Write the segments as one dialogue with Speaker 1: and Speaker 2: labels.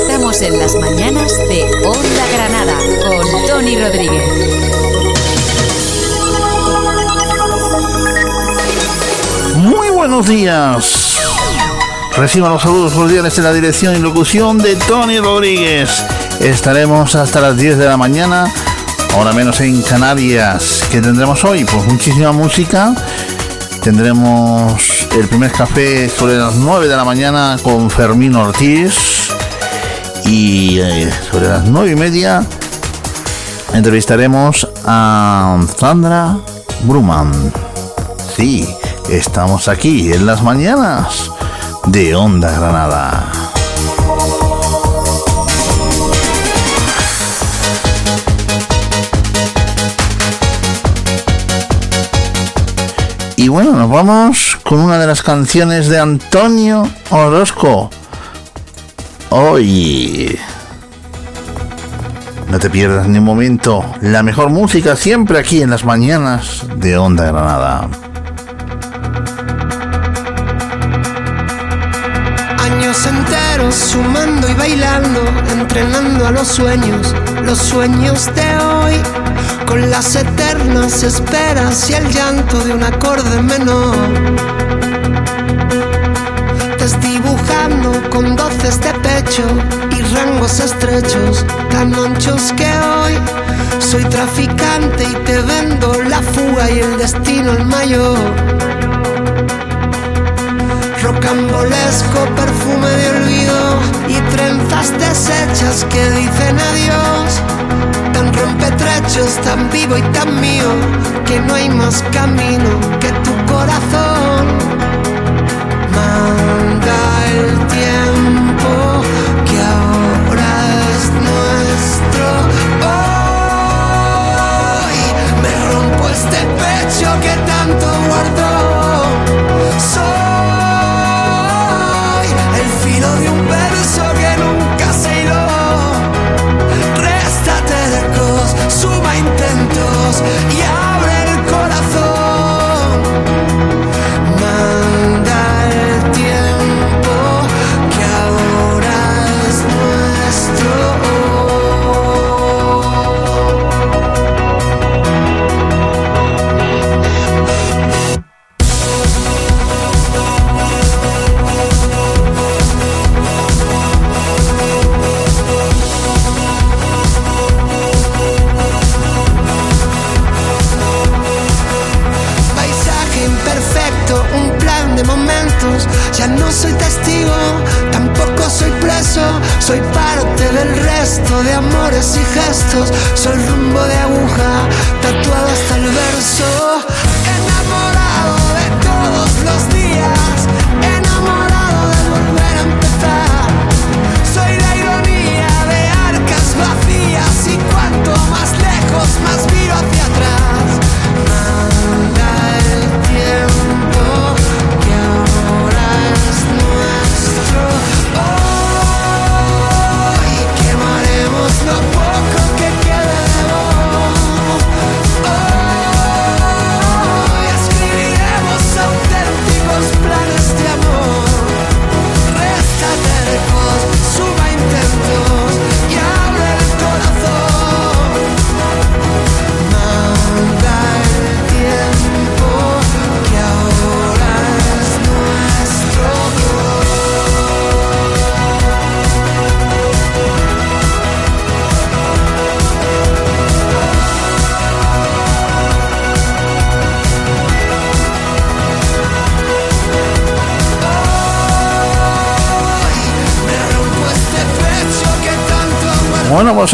Speaker 1: Estamos en las mañanas de Onda Granada con Tony Rodríguez.
Speaker 2: Muy buenos días. Reciban los saludos cordiales en la dirección y locución de Tony Rodríguez. Estaremos hasta las 10 de la mañana, ahora menos en Canarias. ¿Qué tendremos hoy? Pues muchísima música. Tendremos el primer café sobre las 9 de la mañana con Fermín Ortiz. Y eh, sobre las 9 y media entrevistaremos a Sandra Bruman. Sí, estamos aquí en las mañanas de Onda Granada. Y bueno, nos vamos con una de las canciones de Antonio Orozco. Hoy. No te pierdas ni un momento. La mejor música siempre aquí en las mañanas de Onda Granada.
Speaker 3: Años enteros sumando y bailando, entrenando a los sueños, los sueños de hoy, con las eternas esperas y el llanto de un acorde menor. Desdibujando con doces de y rangos estrechos, tan anchos que hoy soy traficante y te vendo la fuga y el destino el mayor rocambolesco perfume de olvido y trenzas deshechas que dicen adiós. Tan rompetrechos, tan vivo y tan mío, que no hay más camino que tu corazón. Manda el tiempo pecho que del resto de amores y gestos. Soy rumbo de aguja, tatuado hasta el verso.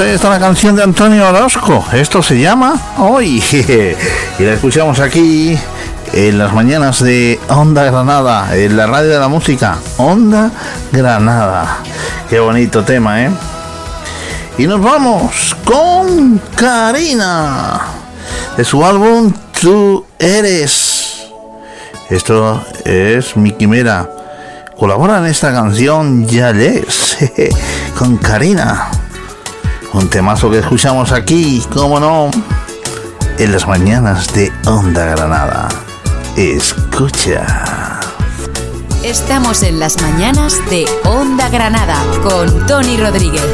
Speaker 2: Ahí está la canción de Antonio Orozco. Esto se llama Hoy. y la escuchamos aquí en las mañanas de Onda Granada, en la radio de la música. Onda Granada. Qué bonito tema, ¿eh? Y nos vamos con Karina. De su álbum Tú Eres. Esto es mi quimera. Colabora en esta canción Yales con Karina. Un temazo que escuchamos aquí, cómo no, en las mañanas de Onda Granada. Escucha.
Speaker 1: Estamos en las mañanas de Onda Granada con Tony Rodríguez.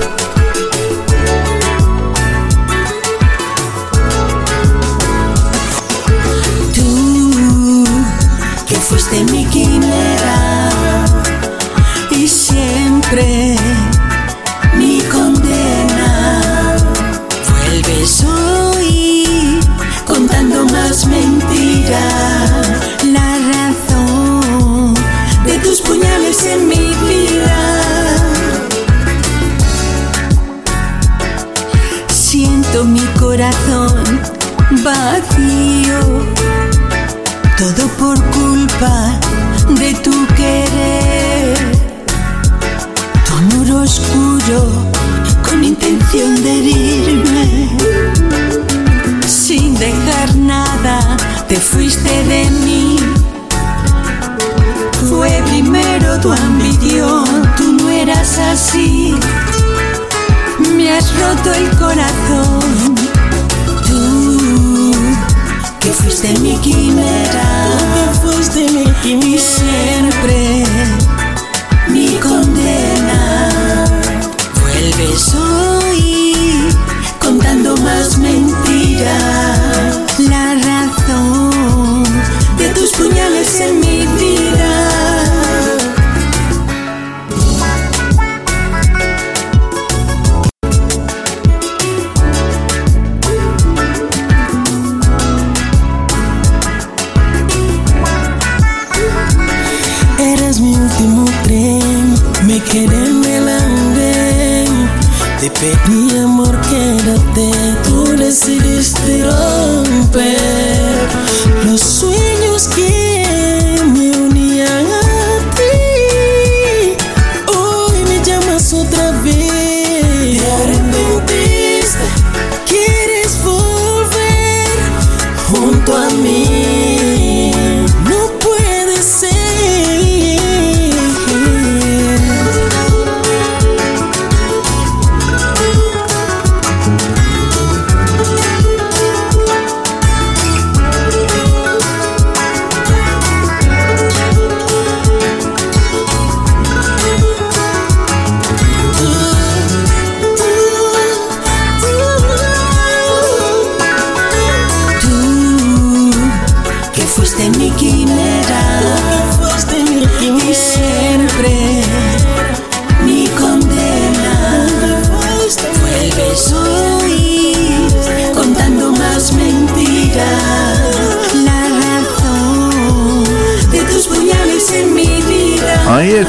Speaker 4: Tú, que fuiste mi quimera en mi vida. Siento mi corazón vacío, tu ambición, tú no eras así. Me has roto el corazón, tú que fuiste mi quimera, tú que fuiste mi quimera. Y siempre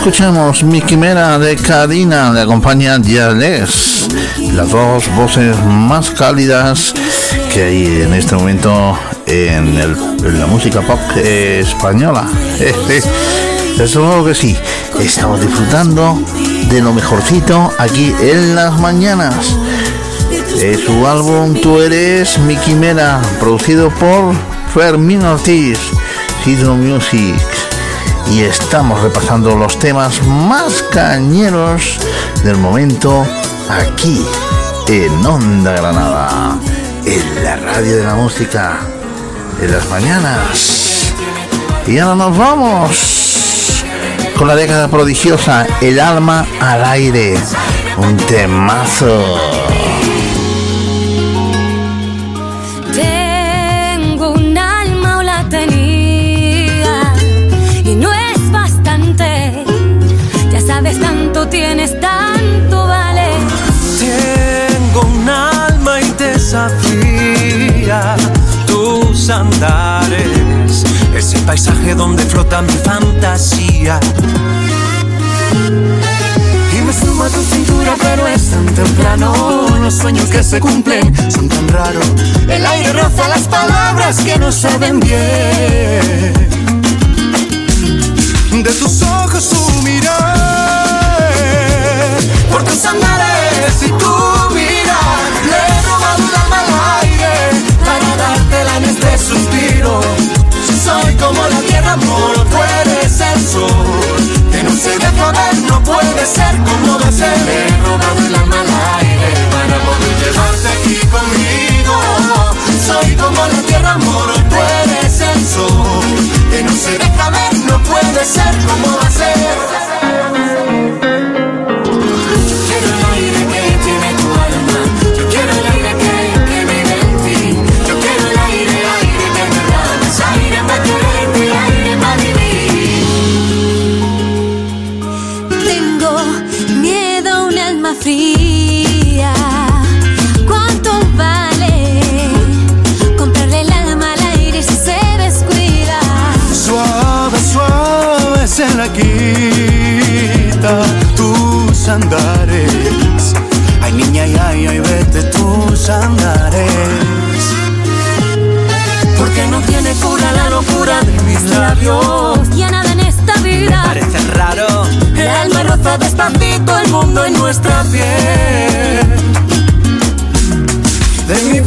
Speaker 2: escuchamos Mi Quimera de Karina, le acompaña Yales, las dos voces más cálidas que hay en este momento en, la música pop española. Desde luego que sí, estamos disfrutando de lo mejorcito aquí en las mañanas. Su álbum Tú eres mi quimera, producido por Fermín Ortiz, Hydro Music y estamos repasando los temas más cañeros del momento aquí en Onda Granada, en la radio de la música, en las mañanas. Y ahora nos vamos con la década prodigiosa, El alma al aire, un temazo.
Speaker 5: Paisaje donde flota mi fantasía. Y me suma tu cintura, pero es tan temprano. Los sueños que se cumplen son tan raros. El aire roza las palabras que no saben bien. De tus ojos su mirar por tus andares y tu mirar. Le he robado el alma al aire para dártela en este suspiro. Soy como la tierra, amor, tú eres el sol. Que no se deja ver, no puede ser como a ser. Le he robado el alma al aire para poder llevarte aquí conmigo. Soy como la tierra, amor, tú eres el sol. Que no se deja ver, no puede ser como va a ser. sombra quita tus andares. Ay, niña, ay, ay, ay, vete tus andares. Porque no tiene cura la locura de mis labios.
Speaker 6: Llena de en esta vida.
Speaker 5: Parece raro. El alma roza despacito el mundo en nuestra piel. De mi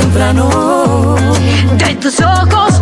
Speaker 5: temprano.
Speaker 6: De tus ojos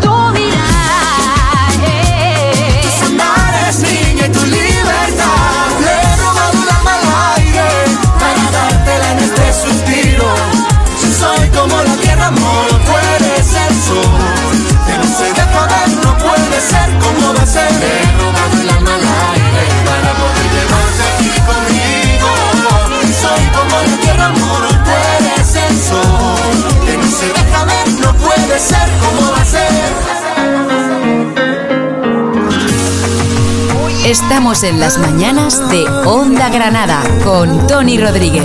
Speaker 1: Estamos en las mañanas de Onda Granada con Tony Rodríguez.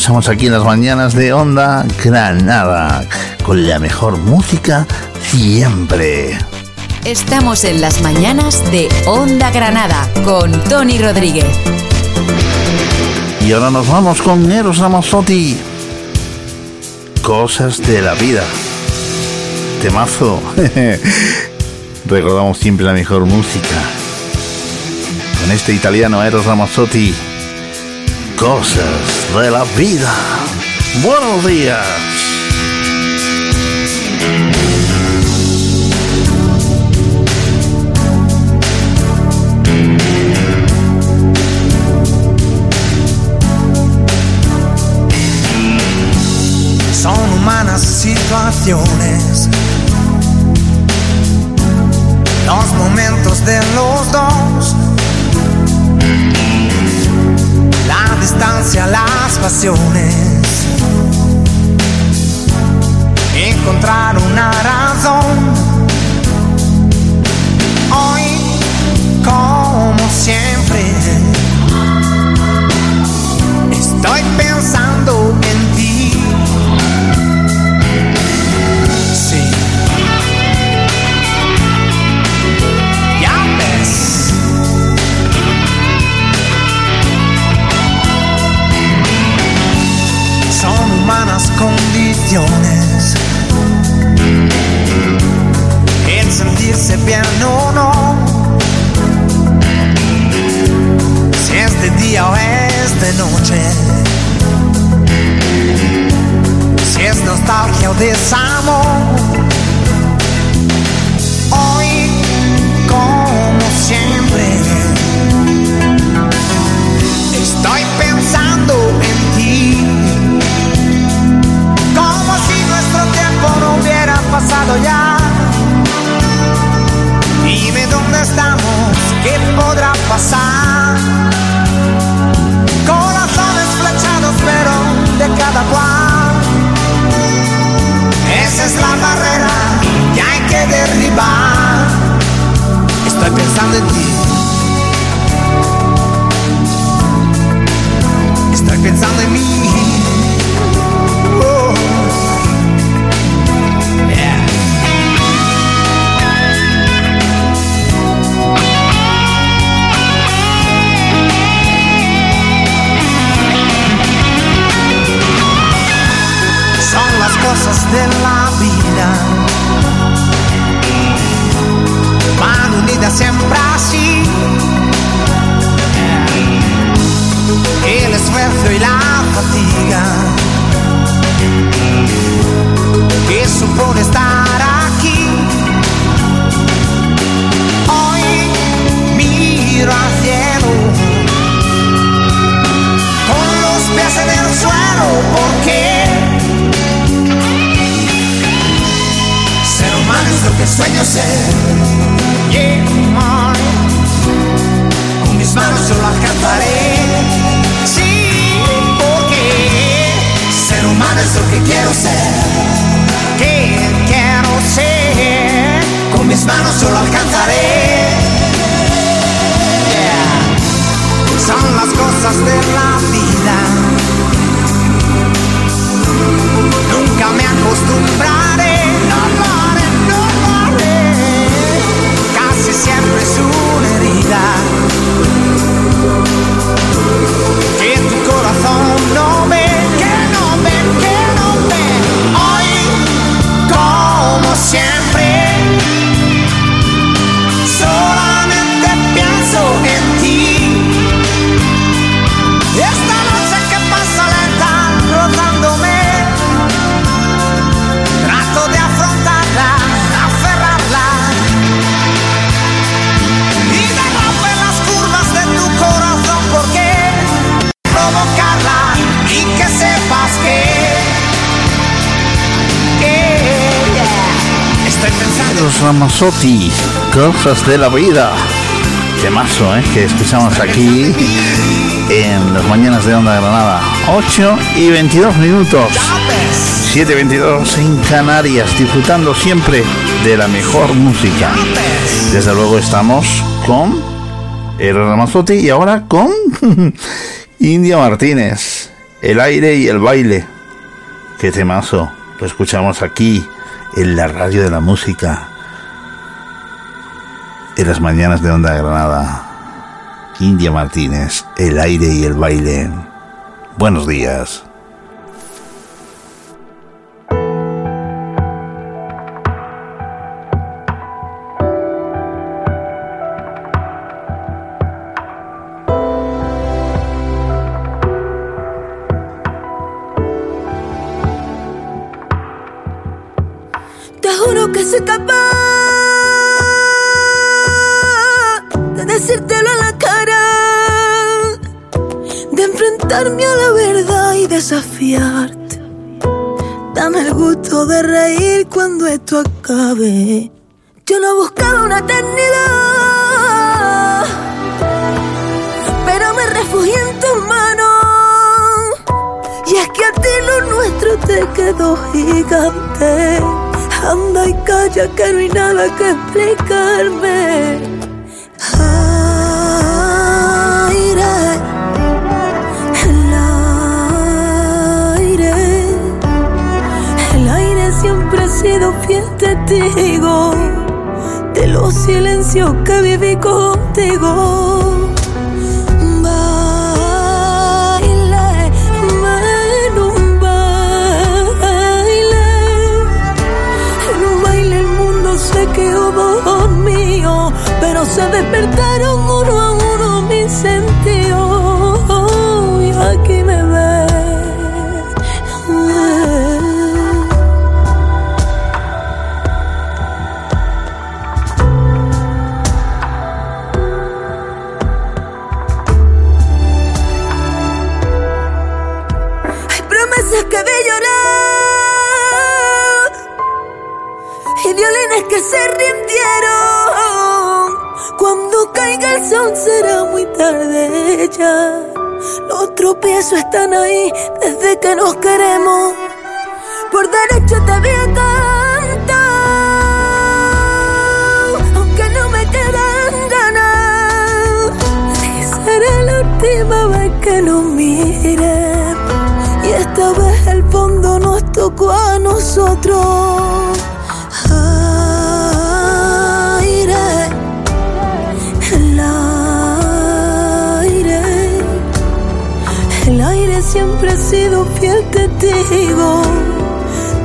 Speaker 2: Escuchamos aquí en las mañanas de Onda Granada, con la mejor música siempre.
Speaker 1: Estamos en las mañanas de Onda Granada con Tony Rodríguez.
Speaker 2: Y ahora nos vamos con Eros Ramazzotti. Cosas de la vida. Temazo. Recordamos siempre la mejor música. Con este italiano Eros Ramazzotti. Cosas de la vida. Buenos días.
Speaker 7: Son humanas situaciones, los momentos de Cosas de la vida.
Speaker 2: Temazo, ¿eh? Que escuchamos aquí en las mañanas de Onda Granada. 8 y 22 minutos. 7.22 en Canarias, disfrutando siempre de la mejor música. Desde luego estamos con Eros Ramazzotti y ahora con India Martínez, el aire y el baile. Qué temazo. Lo escuchamos aquí, en la radio de la música. En las mañanas de Onda Granada. India Martínez, el aire y el baile. Buenos días.
Speaker 4: Yo no buscaba una eternidad, pero me refugié en tus manos. Y es que a ti lo nuestro te quedó gigante. Anda y calla que no hay nada que explicarme. De los silencios que viví contigo. Baile, en un baile, en un baile el mundo se quedó mío, pero se despertaron uno a uno mis sentidos. Sol será muy tarde ya. Los tropiezos están ahí desde que nos queremos. Por derecho te voy a cantar, aunque no me quedan ganas. Y será la última vez que nos mire. Y esta vez el fondo nos tocó a nosotros.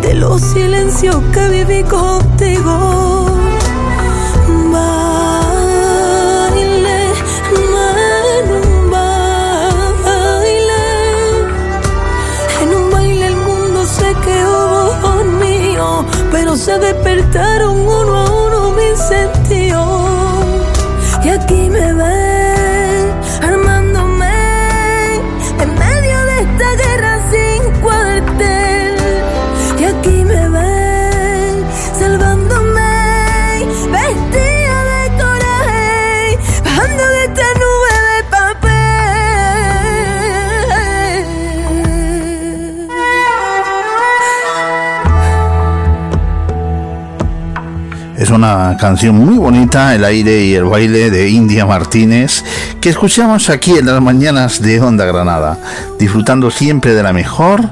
Speaker 4: De los silencios que viví contigo. Baile, en un baile, en un baile el mundo se quedó mío, pero se despertaron uno a uno mis sentidos. Y aquí me ven
Speaker 2: Es una canción muy bonita, El aire y el baile de India Martínez, que escuchamos aquí en las mañanas de Onda Granada, disfrutando siempre de la mejor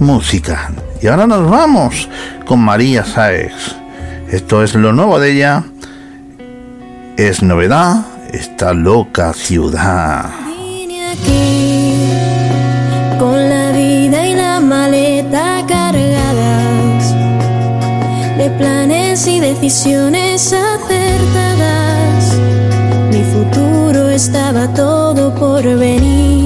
Speaker 2: música. Y ahora nos vamos con María Sáez. Esto es lo nuevo de ella. Es novedad esta loca ciudad.
Speaker 8: Y decisiones acertadas. Mi futuro estaba todo por venir.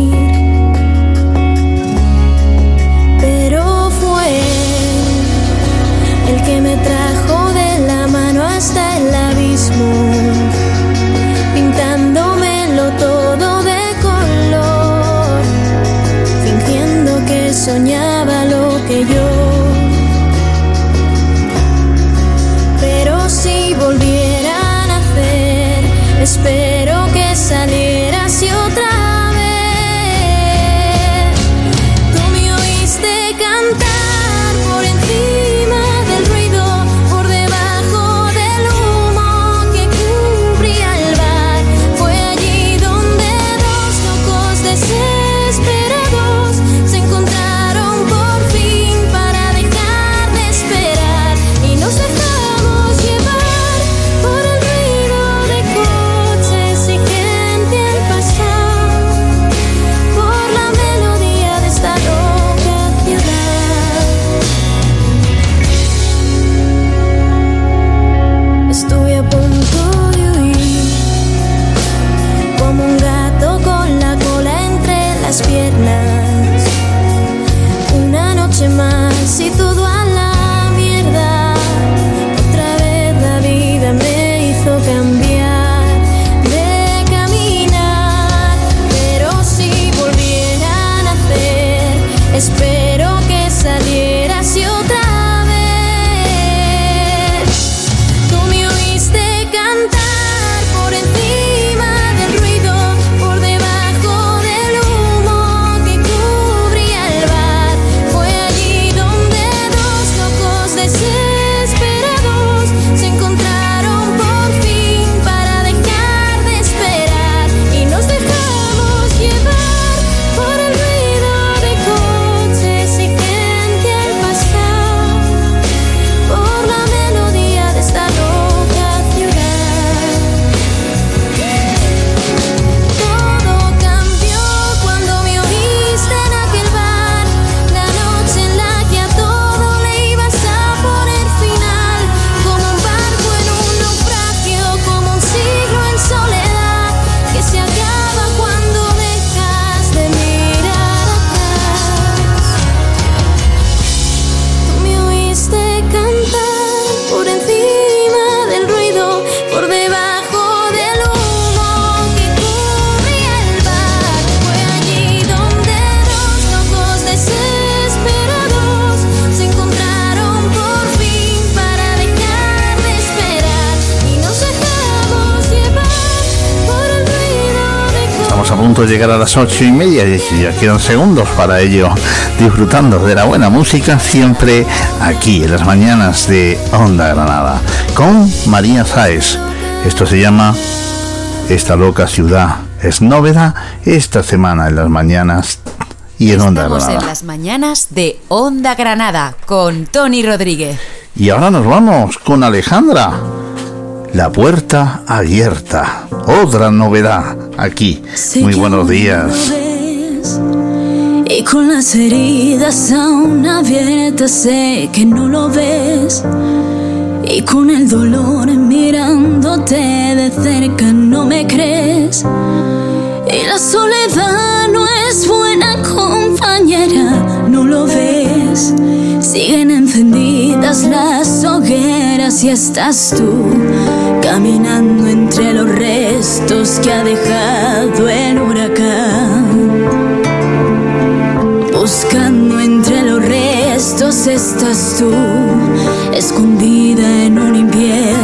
Speaker 2: Punto de llegar a las ocho y media y ya quedan segundos para ello, disfrutando de la buena música siempre aquí en las mañanas de Onda Granada con María Sáez. Esto se llama Esta loca ciudad. Es novedad esta semana en las mañanas y en Onda
Speaker 1: Estamos
Speaker 2: Granada.
Speaker 1: en las mañanas de Onda Granada con Tony Rodríguez.
Speaker 2: Y ahora nos vamos con Alejandra. La puerta abierta. Otra novedad aquí.
Speaker 9: Sé
Speaker 2: Muy buenos días.
Speaker 9: ves, Y con las heridas aún abiertas sé que no lo ves. Y con el dolor mirándote de cerca no me crees. Y la soledad no es buena compañera, no lo ves. Siguen encendidas las y estás tú caminando entre los restos que ha dejado el huracán. Buscando entre los restos estás tú, escondida en un invierno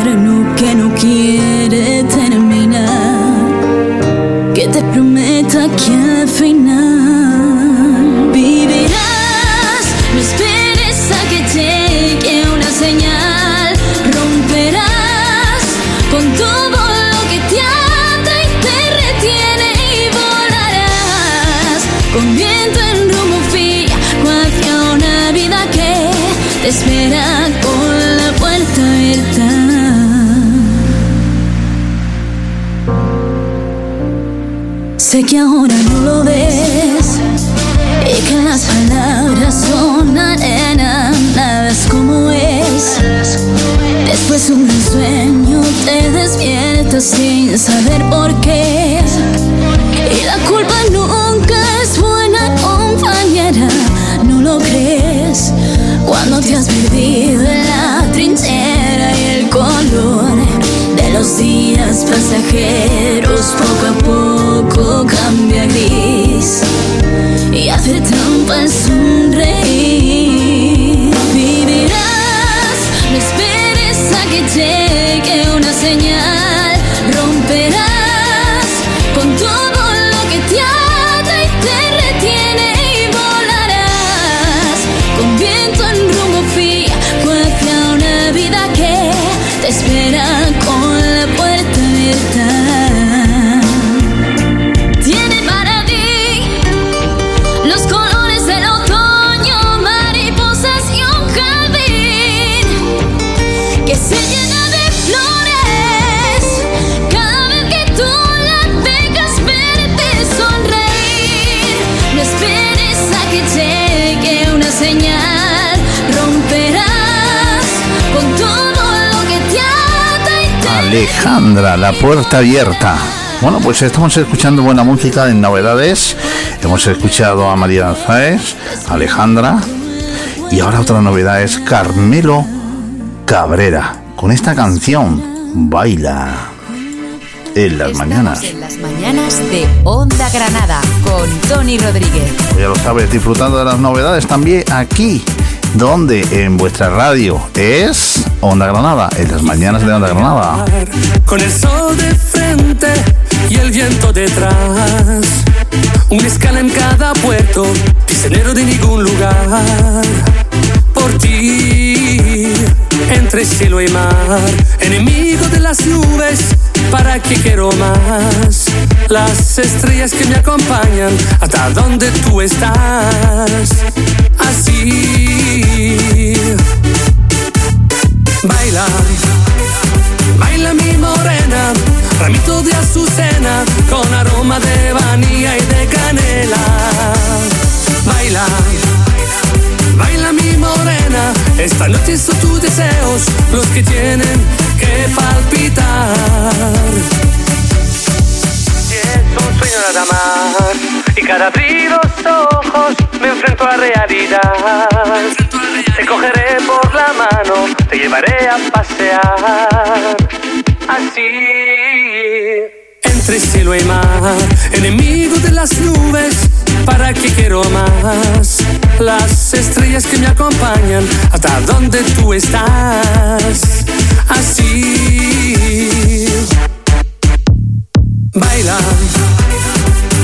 Speaker 9: sin saber por qué. Y la culpa nunca es buena compañera, no lo crees. Cuando te has perdido en la trinchera y el color de los días pasajeros poco a poco cambia gris y hace trampa al sonreír. Vivirás, no esperes a que llegue una señal, been up
Speaker 2: Alejandra, la puerta abierta. Bueno, pues estamos escuchando buena música en novedades. Hemos escuchado a María Sáez, Alejandra. Y ahora otra novedad es Carmelo Cabrera. Con esta canción, Baila. En las
Speaker 1: Estamos
Speaker 2: mañanas.
Speaker 1: en las mañanas de Onda Granada con Tony Rodríguez.
Speaker 2: Ya lo sabes, disfrutando de las novedades también aquí. Donde en vuestra radio es Onda Granada, en las mañanas de Onda Granada.
Speaker 10: Con el sol de frente y el viento detrás. Una escala en cada puerto, prisionero de ningún lugar. Por ti, entre cielo y mar, enemigo de las nubes, ¿para qué quiero más? Las estrellas que me acompañan hasta donde tú estás. Así, ramito de azucena con aroma de vanilla y de canela. Baila, baila mi morena, esta noche son tus deseos los que tienen que palpitar. Nada más y cada abrir ojos me enfrento a realidad. Te cogeré por la mano, te llevaré a pasear así. Entre cielo y mar, enemigo de las nubes, ¿para qué quiero más? Las estrellas que me acompañan hasta donde tú estás, así. Baila,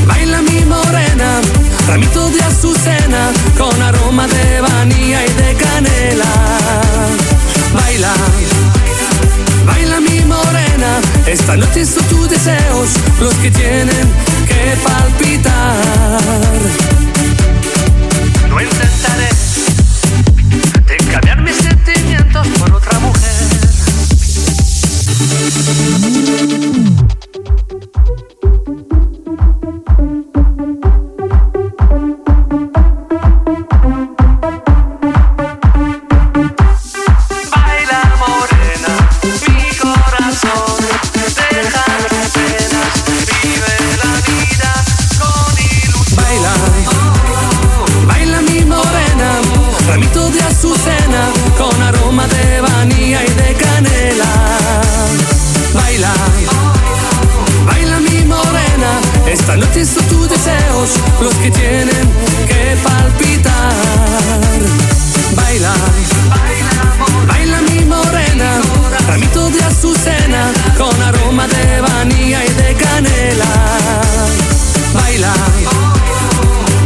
Speaker 10: baila mi morena, ramito de azucena con aroma de vanilla y de canela. Baila Baila mi morena, esta noche son tus deseos los que tienen que palpitar. No intentaré de cambiar mis sentimientos por otra mujer. los que tienen que palpitar. Baila, baila, baila mi morena, ramito de azucena con aroma de vanilla y de canela. Baila,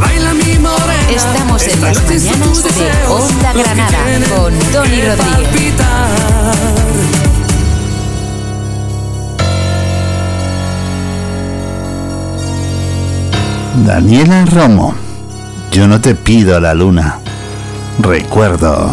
Speaker 10: baila mi morena.
Speaker 1: Estamos en
Speaker 10: Esta
Speaker 1: las mañanas de Onda Granada con Tony Rodríguez.
Speaker 10: Palpitar.
Speaker 11: Daniela Romo, yo no te pido la luna, recuerdo.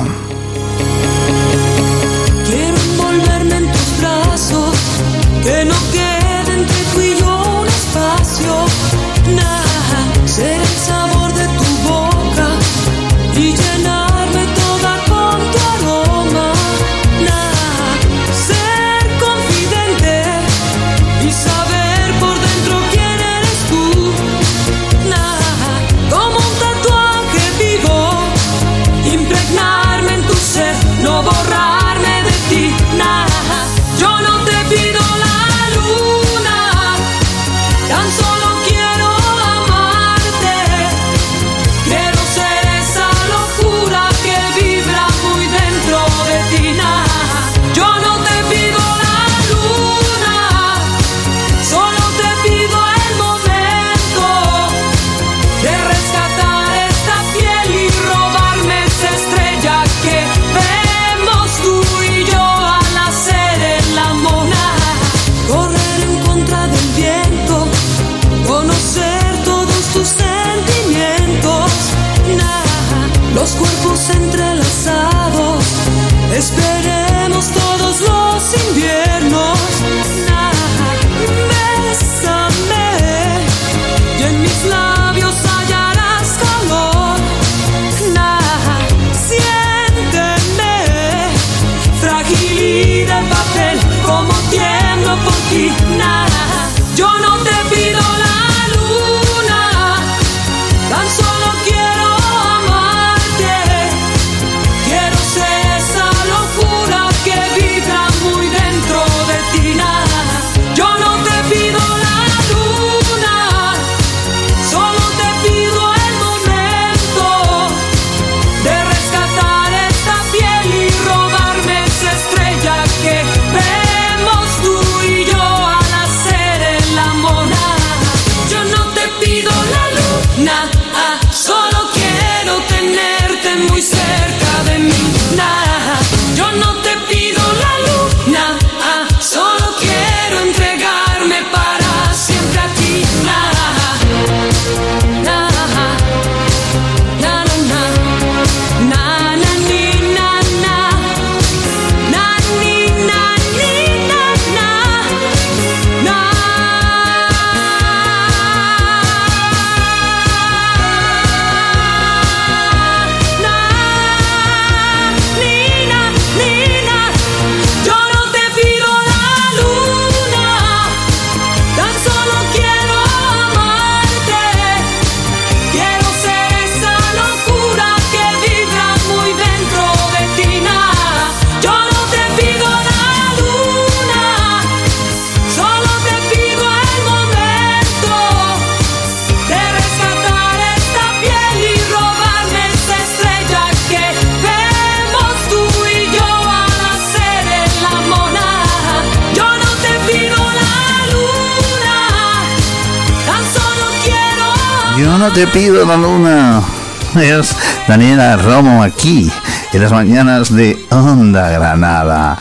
Speaker 2: Romo aquí, en las mañanas de Onda Granada.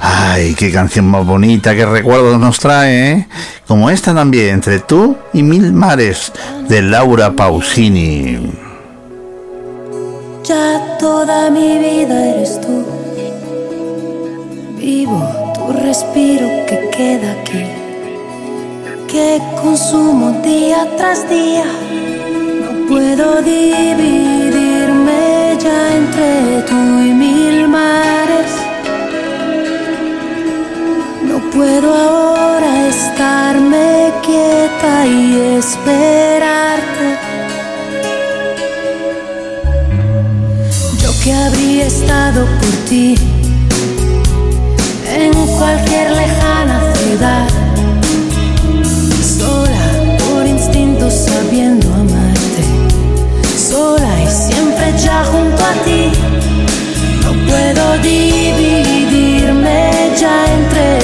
Speaker 2: Ay, qué canción más bonita, qué recuerdos nos trae, ¿eh? Como esta también, entre tú y mil mares, de Laura Pausini.
Speaker 4: Ya toda mi vida eres tú. Vivo tu respiro que queda aquí. Que consumo día tras día. No puedo dividirme entre tú y mil mares. No puedo ahora estarme quieta y esperarte. Yo que habría estado por ti junto a ti. No puedo dividirme ya entre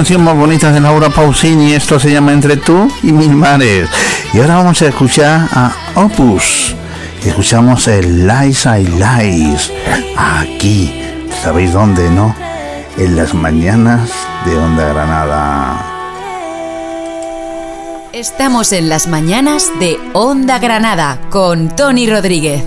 Speaker 2: canción más bonita de Laura Pausini, esto se llama Entre tú y mil mares. Y ahora vamos a escuchar a Opus. Escuchamos el Lies I Lies. Aquí, ¿sabéis dónde, no? En las mañanas de Onda Granada.
Speaker 1: Estamos en las mañanas de Onda Granada con Tony Rodríguez.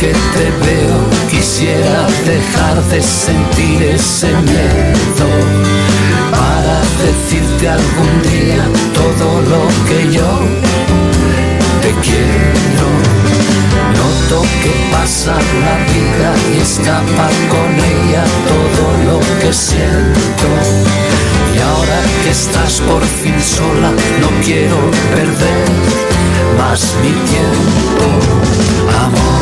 Speaker 4: Que te
Speaker 12: veo quisiera dejar de sentir ese miedo decirte algún día todo lo que yo te quiero. Noto que pasa la vida y escapa con ella todo lo que siento. Y ahora que estás por fin sola, no quiero perder más mi tiempo, amor.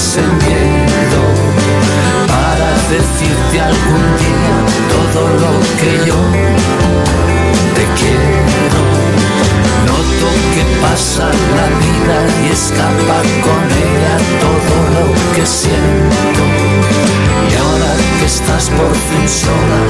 Speaker 12: Ese miedo para decirte algún día todo lo que yo te quiero que pasa la vida y escapa con ella todo lo que siento. Y ahora que estás por fin sola,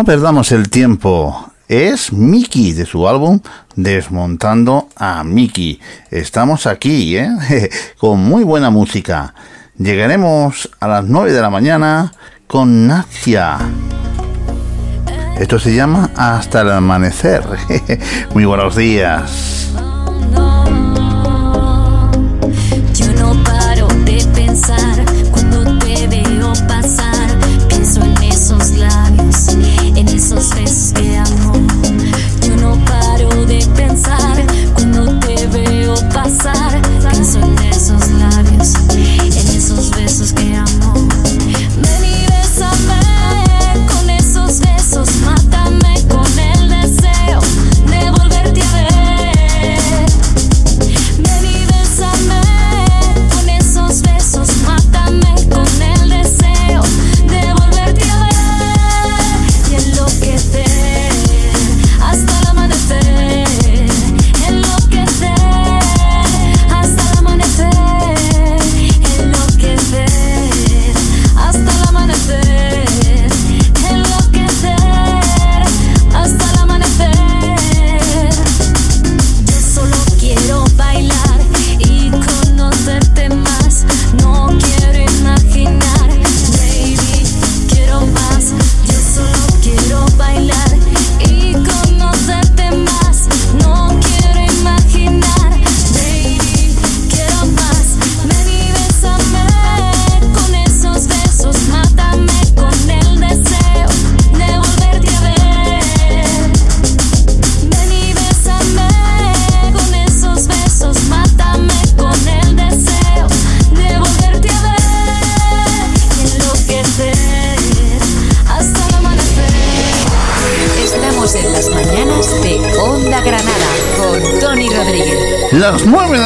Speaker 12: No
Speaker 2: perdamos el tiempo. Es Mickey de su álbum Desmontando a Mickey. Estamos aquí, ¿eh? con muy buena música. Llegaremos a las 9 de la mañana con Nacia. Esto se llama Hasta el Amanecer. muy buenos días.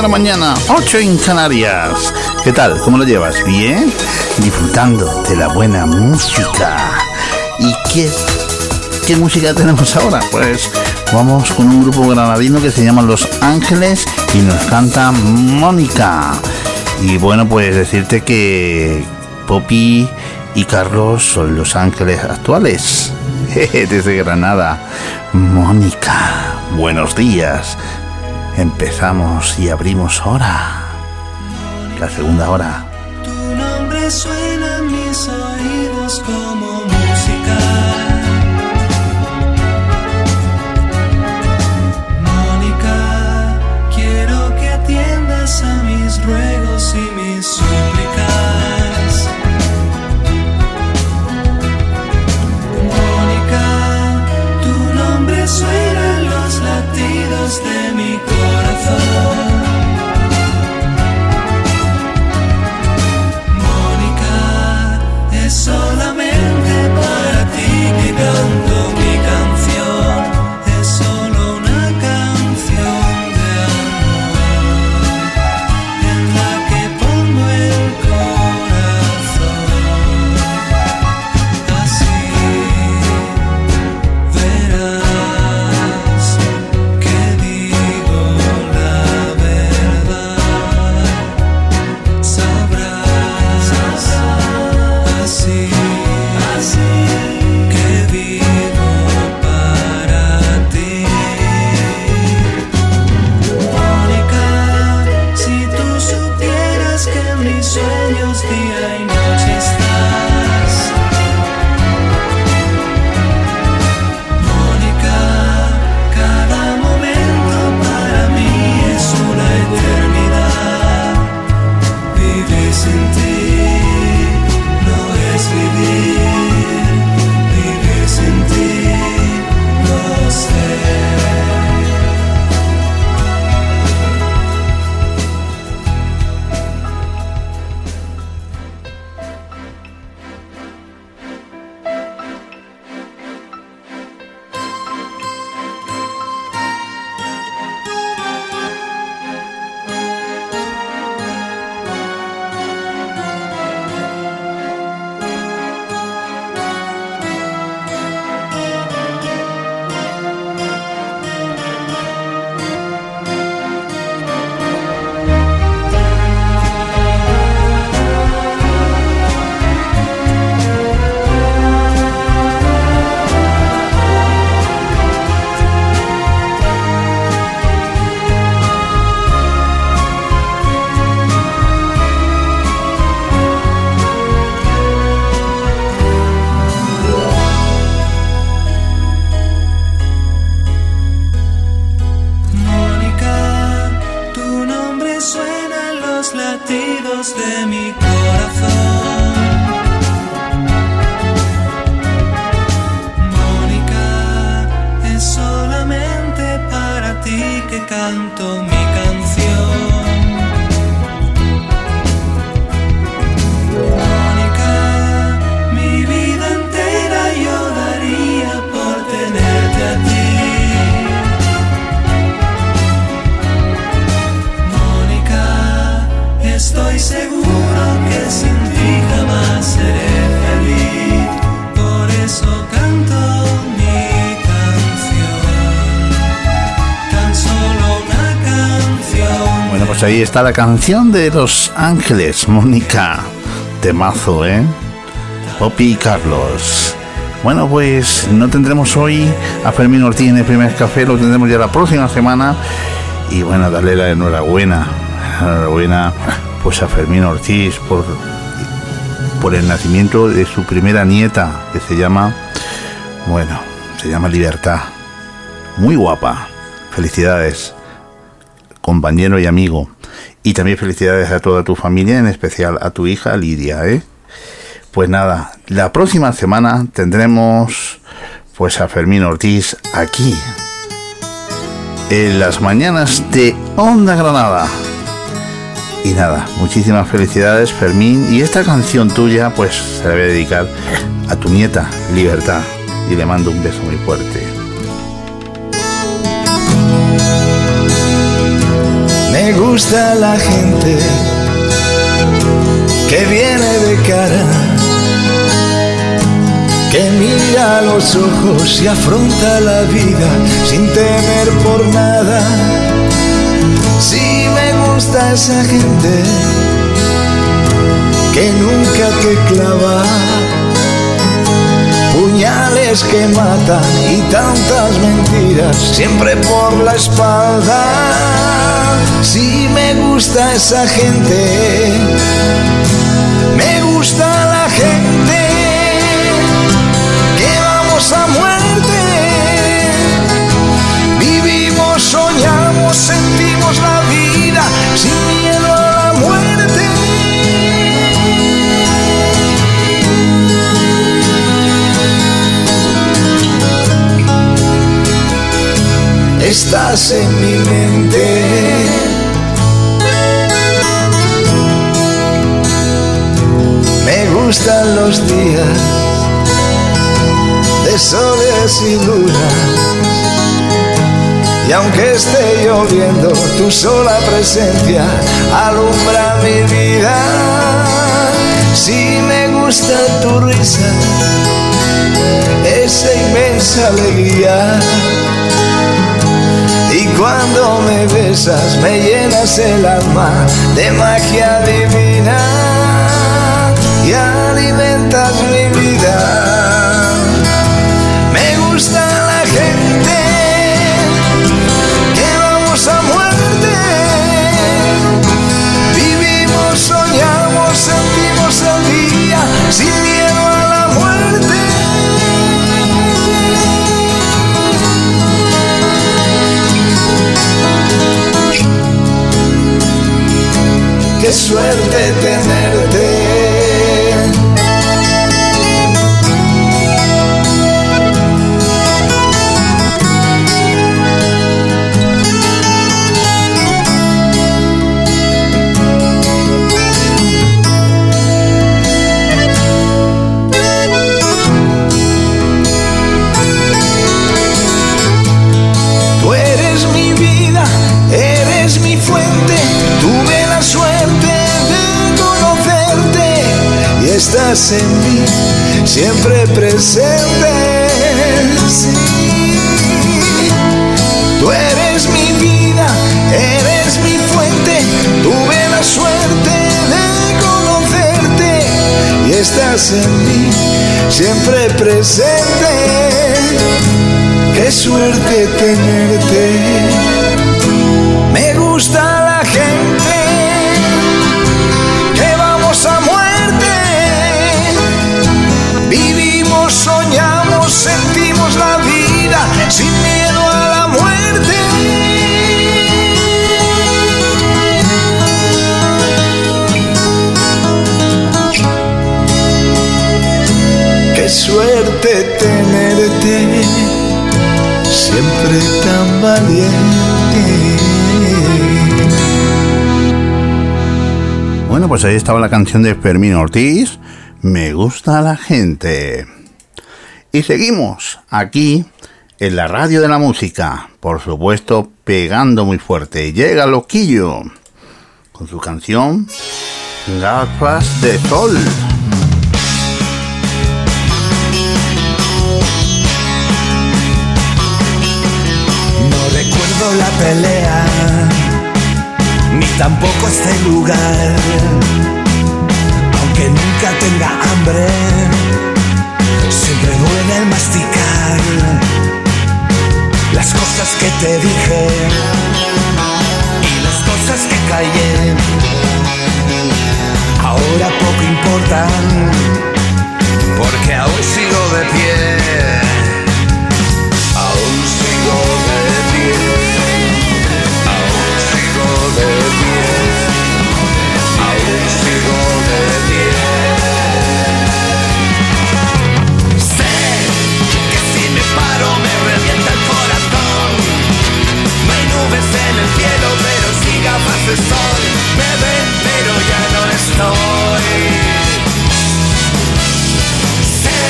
Speaker 2: La mañana, 8 en Canarias. ¿Qué tal? ¿Cómo lo llevas? ¿Bien? Disfrutando de la buena música. ¿Y qué, qué música tenemos ahora? Pues vamos con un grupo granadino que se llama Los Ángeles y nos canta Mónica. Y bueno, pues decirte que Poppy y Carlos son los ángeles actuales. Desde Granada. Mónica, buenos días. Empezamos y abrimos hora. La segunda hora.
Speaker 13: Latidos
Speaker 2: ahí está la canción de Los Ángeles, Mónica. Temazo, ¿eh? Poppy y Carlos. Bueno, pues no tendremos hoy a Fermín Ortiz en el primer café, lo tendremos ya la próxima semana. Y bueno, darle la enhorabuena. Enhorabuena pues a Fermín Ortiz por, por el nacimiento de su primera nieta, que se llama, bueno, se llama Libertad. Muy guapa. Felicidades, compañero y amigo. Y también felicidades a toda tu familia, en especial a tu hija Lidia, ¿eh? Pues nada, la próxima semana tendremos pues a Fermín Ortiz aquí en las mañanas de Onda Granada. Y nada, muchísimas felicidades Fermín y esta canción tuya pues se la voy a dedicar a tu nieta Libertad y le mando un beso muy fuerte.
Speaker 14: Gusta la gente que viene de cara, que mira a los ojos y afronta la vida sin temer por nada. Sí me gusta esa gente que nunca te clava puñales que matan y tantas mentiras siempre por la espalda. Sí me gusta esa gente, me gusta la gente Estás en mi mente. Me gustan los días de soles y lunas. Y aunque esté lloviendo, tu sola presencia alumbra mi vida. Si me gusta tu risa, esa inmensa alegría. Y cuando me besas, me llenas el alma de magia divina y alimentas mi vida. Me gusta la gente que vamos a muerte. Vivimos, soñamos, sentimos el día sin miedo suerte tenerte. Siempre
Speaker 2: pues ahí estaba la canción de Fermín Ortiz, Me gusta la gente. Y seguimos aquí en la radio de la música, por supuesto, pegando muy fuerte. Llega Loquillo con su canción Gafas de Sol.
Speaker 14: No recuerdo la pelea, tampoco este lugar. Aunque nunca tenga hambre, siempre duele el masticar las cosas que te dije y las cosas que callé. Ahora poco importan, porque aún sigo de pie. ese sol me ven pero ya no estoy. Sé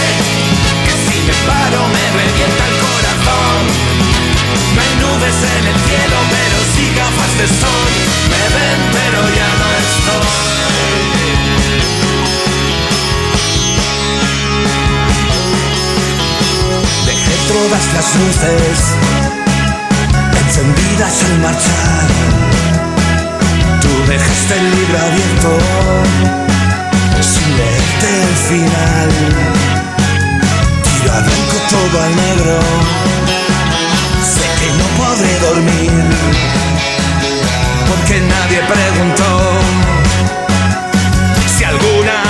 Speaker 14: que si me paro me revienta el corazón. No hay nubes en el cielo pero si gafas de sol me ven pero ya no estoy. todas las luces encendidas al marchar dejaste el libro abierto sin leerte el final. Tiro a blanco todo al negro. Sé que no podré dormir porque nadie preguntó si alguna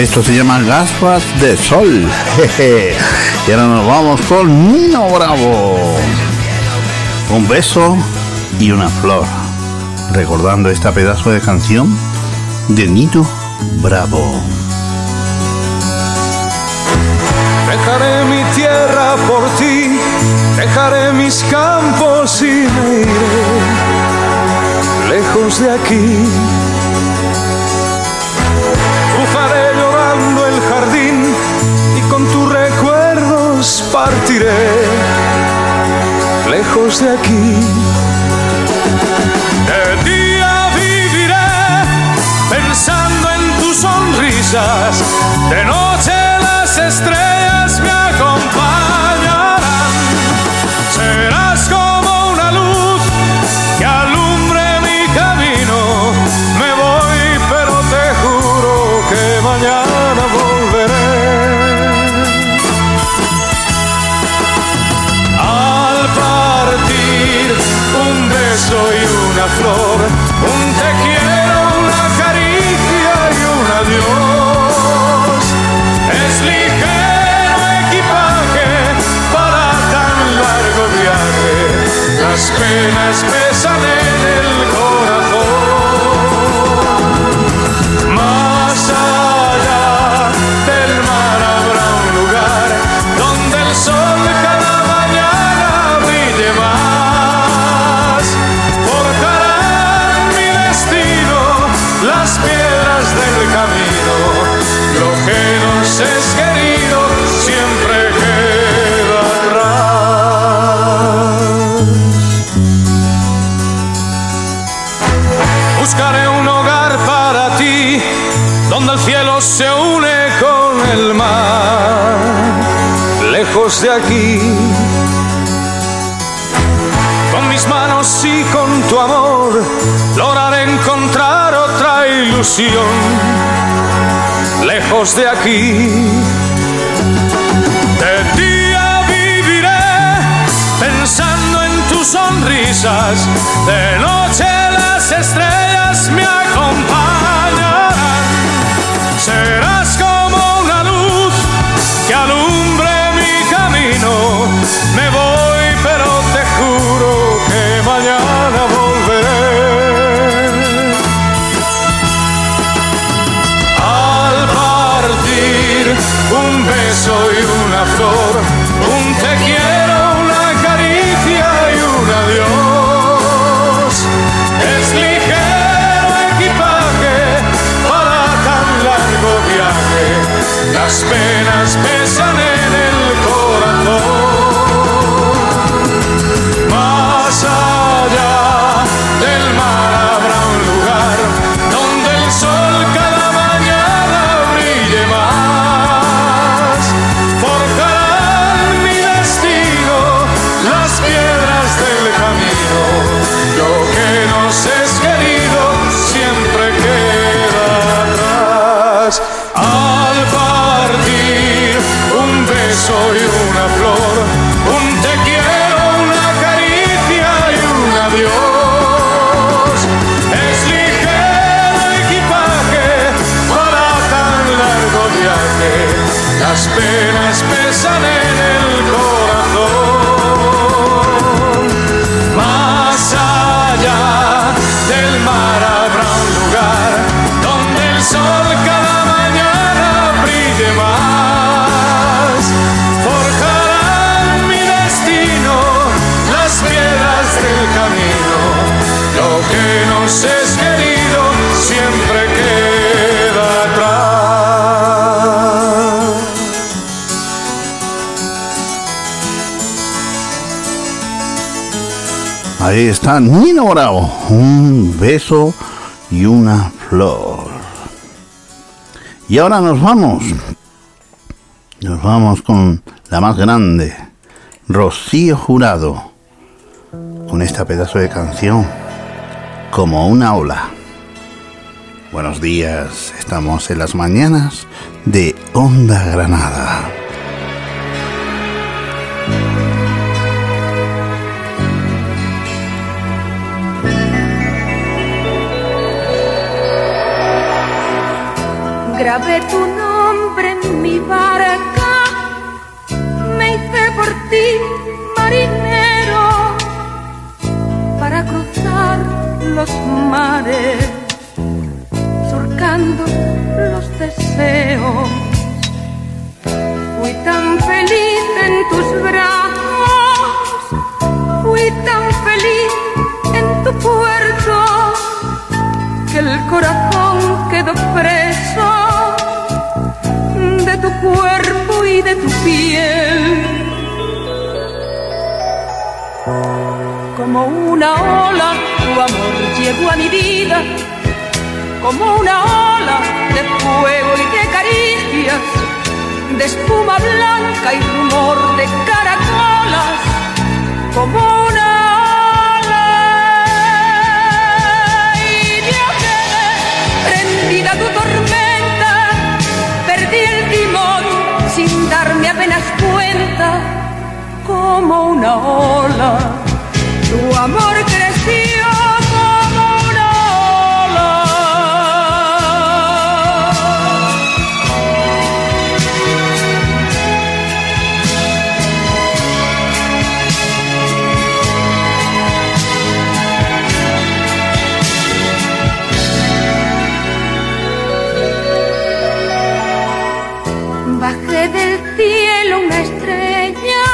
Speaker 2: Esto se llama gaspas de Sol. Y ahora nos vamos con Nino Bravo. Un beso y una flor. Recordando esta pedazo de canción de Nino Bravo.
Speaker 10: Dejaré mi tierra por ti, dejaré mis campos y me iré lejos de aquí lejos de aquí. De día viviré pensando en tus sonrisas, de noche las estrellas lejos de aquí. Con mis manos y con tu amor lograré encontrar otra ilusión. Lejos de aquí. De día viviré pensando en tus sonrisas. De noche las estrellas me
Speaker 2: está Nino Bravo, un beso y una flor. Y ahora nos vamos. Nos vamos con la más grande, Rocío Jurado, con esta pedazo de canción, como una ola. Buenos días, estamos en las mañanas de Onda Granada.
Speaker 15: Grabé tu nombre en mi barca, me hice por ti marinero para cruzar los mares, surcando los deseos. Fui tan feliz en tus brazos, fui tan feliz en tu puerto que el corazón quedó de tu cuerpo y de tu piel. Como una ola, tu amor llegó a mi vida, como una ola de fuego y de caricias, de espuma blanca y rumor de caracolas, como una ola. Y quedé prendida tu tormenta, sin darme apenas cuenta, como una ola. Tu amor creció cielo una estrella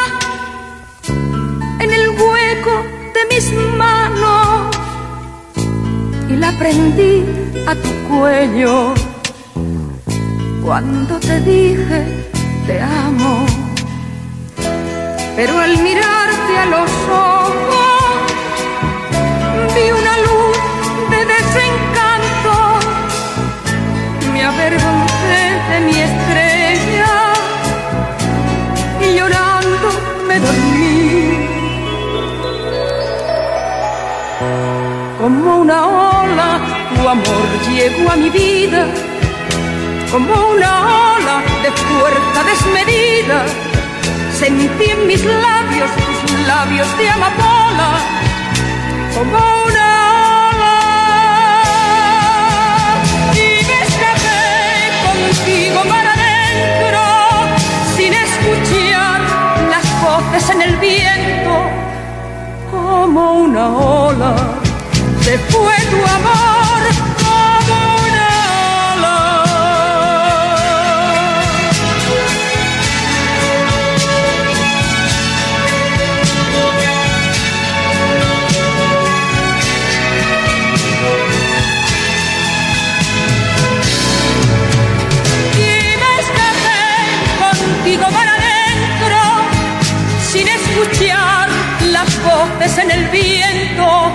Speaker 15: en el hueco de mis manos y la prendí a tu cuello cuando te dije te amo. Pero al mirarte a los ojos vi una luz de desencanto me avergoncé de mi estrella Como una ola, tu amor llegó a mi vida, como una ola de fuerza desmedida. Sentí en mis labios tus labios de amapola, como una ola. Y me escapé contigo para adentro, sin escuchar las voces en el viento, como una ola. Se fue tu amor como una ola. Y me escapé contigo para adentro, sin escuchar las voces en el viento,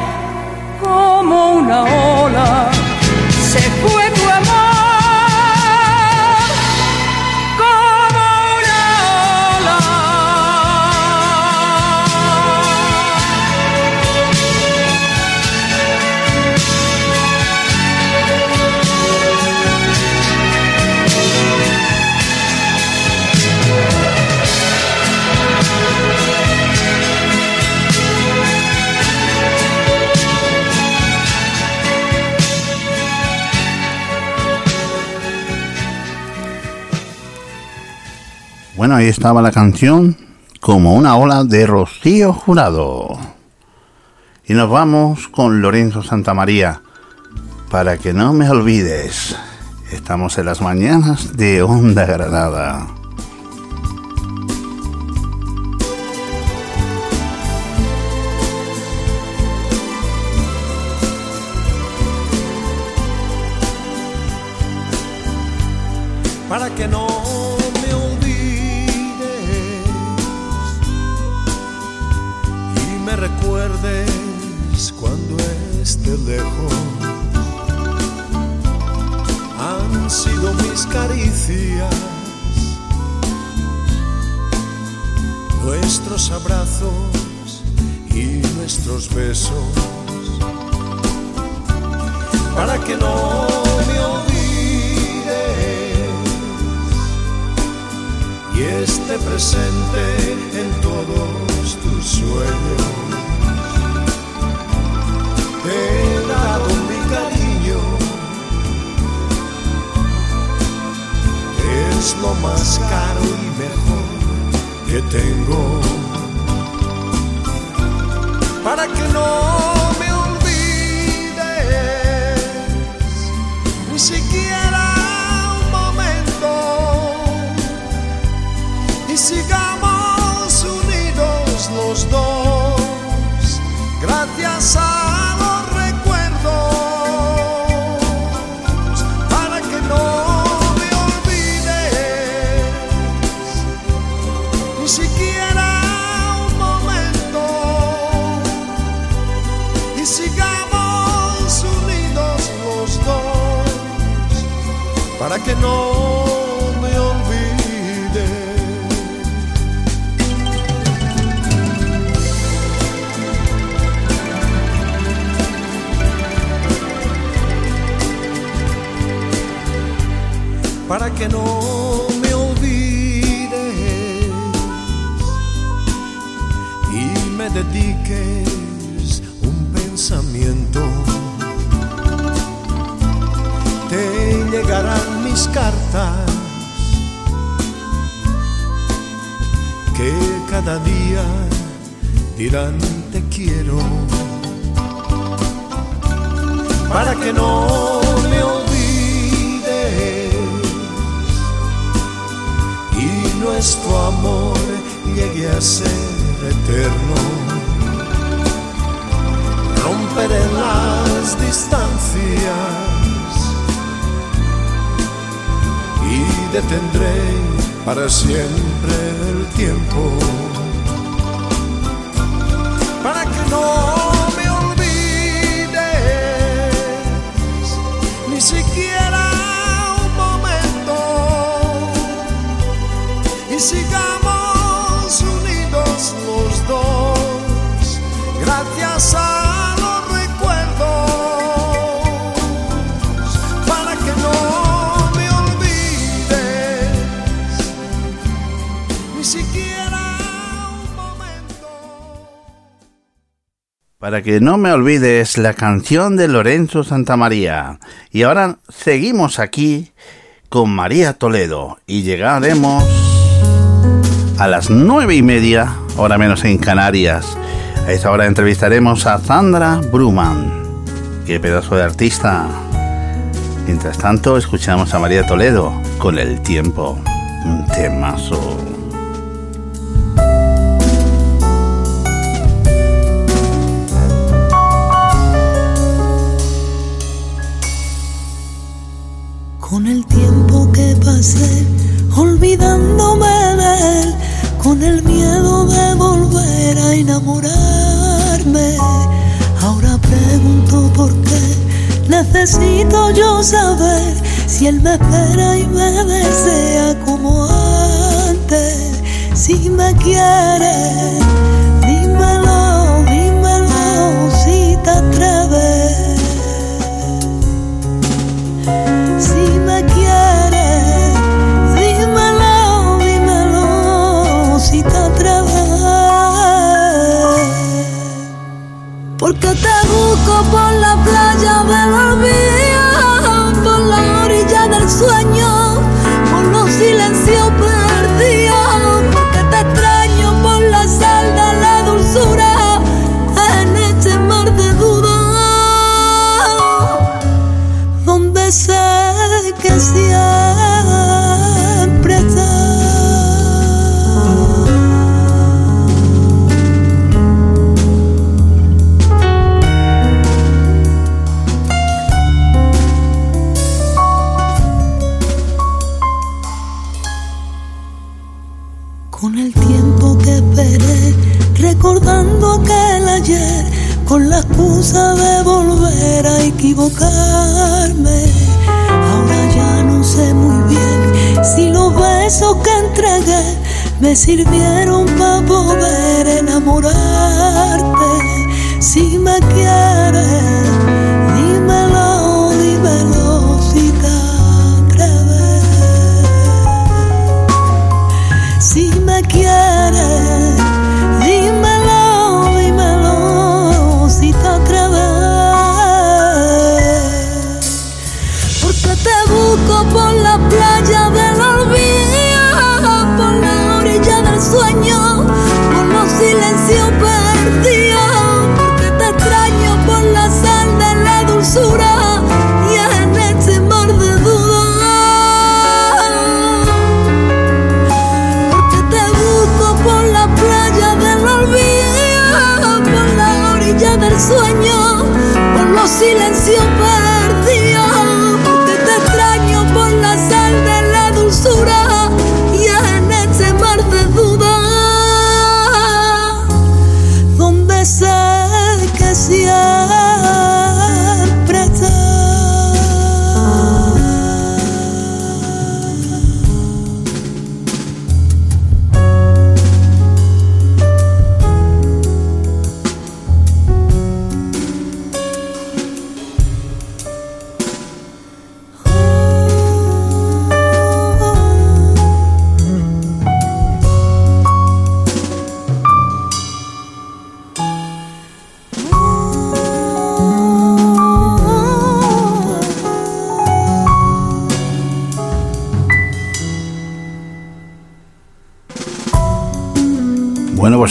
Speaker 15: como una ola.
Speaker 2: Bueno, ahí estaba la canción como una ola de Rocío Jurado. Y nos vamos con Lorenzo Santamaría. Para que no me olvides, estamos en las mañanas de Onda Granada.
Speaker 3: que no. 难 para que no me olvides
Speaker 2: la canción de Lorenzo Santamaría. Y ahora seguimos aquí con María Toledo y llegaremos a las nueve y media, hora menos en Canarias. A esa hora entrevistaremos a Sandra Bruman. Qué pedazo de artista. Mientras tanto, escuchamos a María Toledo con el tiempo. Un temazo.
Speaker 4: olvidándome de él, con el miedo de volver a enamorarme. Ahora pregunto por qué, necesito yo saber si él me espera y me desea como antes, si me quiere. Porque te busco por la playa del olvido. Me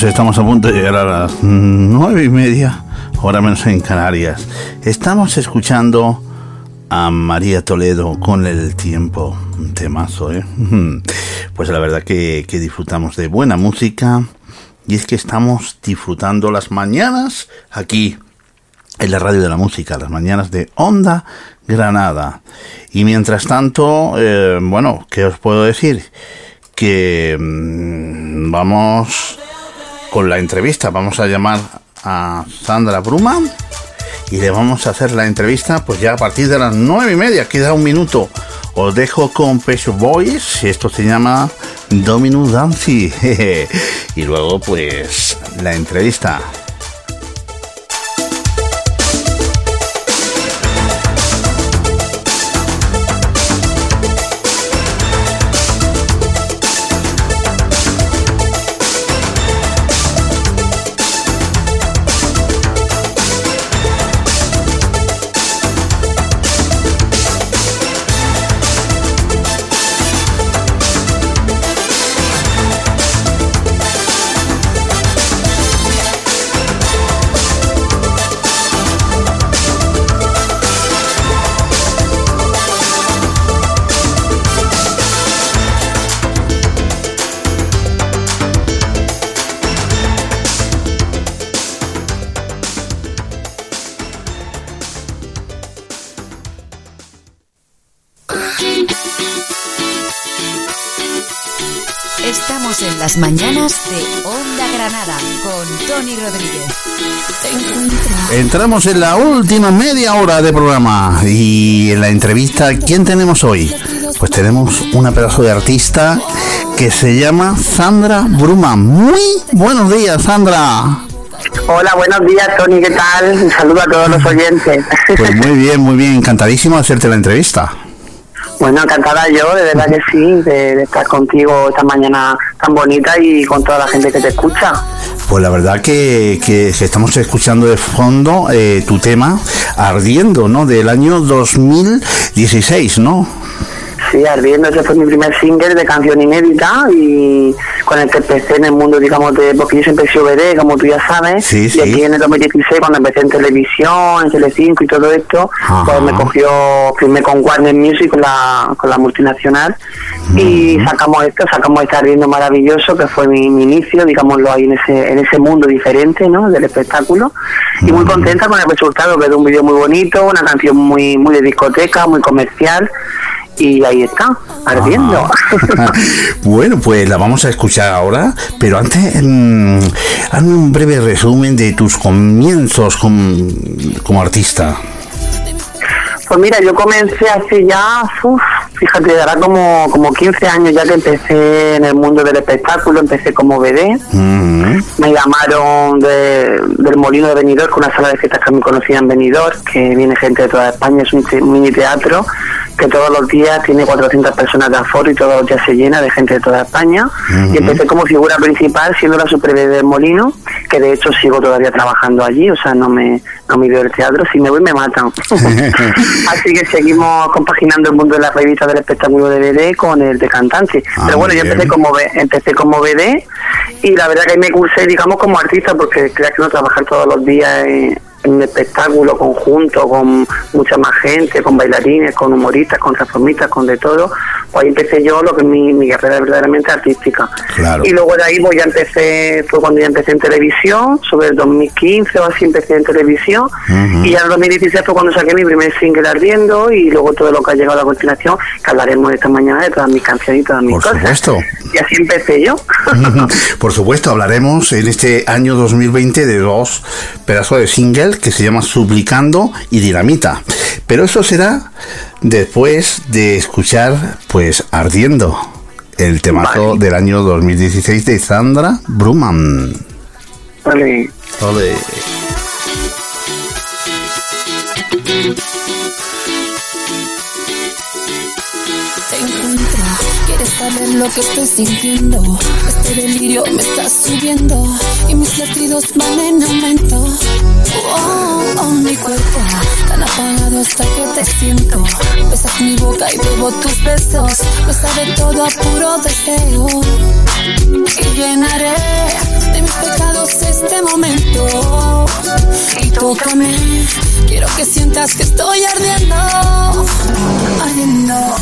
Speaker 2: Pues estamos a punto de llegar a las nueve y media, hora menos en Canarias. Estamos escuchando a María Toledo con el tiempo. Un temazo, ¿eh? Pues la verdad que, que disfrutamos de buena música y es que estamos disfrutando las mañanas aquí en la radio de la música, las mañanas de Onda Granada. Y mientras tanto, eh, bueno, ¿qué os puedo decir? Que mm, vamos con la entrevista. Vamos a llamar a Sandra Bruma y le vamos a hacer la entrevista pues ya a partir de las nueve y media. Queda un minuto. Os dejo con Pecho Boys. Esto se llama Dominus Dancy. y luego pues la entrevista.
Speaker 1: Las mañanas de Onda Granada con Tony Rodríguez.
Speaker 2: Entramos en la última media hora de programa y en la entrevista, ¿quién tenemos hoy? Pues tenemos una pedazo de artista que se llama Sandra Bruma. Muy buenos días, Sandra.
Speaker 16: Hola, buenos días, Tony, ¿qué tal? Un saludo a todos los oyentes.
Speaker 2: Pues muy bien, muy bien, encantadísimo de hacerte la entrevista.
Speaker 16: Bueno, encantada yo, de verdad que sí, de, estar contigo esta mañana tan bonita y con toda la gente que te escucha.
Speaker 2: Pues la verdad que, que estamos escuchando de fondo eh, tu tema Ardiendo, ¿no? Del año 2016, ¿no?
Speaker 16: Sí, Ardiendo, ese fue mi primer single de canción inédita y con el que empecé en el mundo, digamos, de, porque yo siempre he sido BD, como tú ya sabes,
Speaker 2: Sí,
Speaker 16: y
Speaker 2: sí.
Speaker 16: aquí en el 2016, cuando empecé en televisión, en Telecinco y todo esto, pues me cogió, firmé con Warner Music, con la, con la multinacional, y sacamos esto, sacamos este Ardiendo maravilloso, que fue mi, mi inicio, digámoslo ahí en ese, en ese mundo diferente, ¿no?, del espectáculo, y muy contenta con el resultado, quedó un vídeo muy bonito, una canción muy, muy de discoteca, muy comercial, y ahí está, ardiendo.
Speaker 2: Bueno, pues la vamos a escuchar ahora, pero antes, mm, hazme un breve resumen de tus comienzos como, como artista.
Speaker 16: Pues mira, yo comencé hace ya, uf, fíjate, dará como, como 15 años ya que empecé en el mundo del espectáculo, empecé como BD. Me llamaron de- del Molino de Benidorm, con una sala de fiestas que me conocían en Benidorm, que viene gente de toda España, es un mini teatro que todos los días tiene 400 personas de aforo y todos los días se llena de gente de toda España. Y empecé como figura principal siendo la super BD del Molino, que de hecho sigo todavía trabajando allí, o sea, no me, me veo del teatro, si me voy me matan. Así que seguimos compaginando el mundo de la revista del espectáculo de BD con el de cantante.
Speaker 2: Ah,
Speaker 16: Pero bueno, yo empecé como, empecé como BD y la verdad que ahí me cursé, digamos, como artista, porque creas que no trabajar todos los días en, en un espectáculo conjunto con mucha más gente, con bailarines, con humoristas, con transformistas, con de todo. Pues ahí empecé yo lo que es mi, mi carrera verdaderamente artística.
Speaker 2: Claro.
Speaker 16: Y luego de ahí pues ya empecé, fue cuando ya empecé en televisión, sobre el 2015 o así empecé en televisión. Y ya en el 2016 fue cuando saqué mi primer single Ardiendo y luego todo lo que ha llegado a continuación, que hablaremos esta mañana de todas mis canciones y todas mis
Speaker 2: Por
Speaker 16: cosas.
Speaker 2: supuesto.
Speaker 16: Y así empecé yo.
Speaker 2: Por supuesto, hablaremos en este año 2020 de dos pedazos de single que se llama Suplicando y Dinamita. Pero eso será después de escuchar, pues, Ardiendo, el temazo del año 2016 de Sandra Bruman.
Speaker 16: Vale.
Speaker 4: Quieres saber lo que estoy sintiendo. Este delirio me está subiendo y mis latidos van en aumento. Oh, oh, mi cuerpo tan apagado hasta que te siento. Besas mi boca y bebo tus besos. Lo sabe todo a puro deseo. Y llenaré de mis pecados este momento. Y tócame, quiero que sientas que estoy ardiendo. Ardiendo.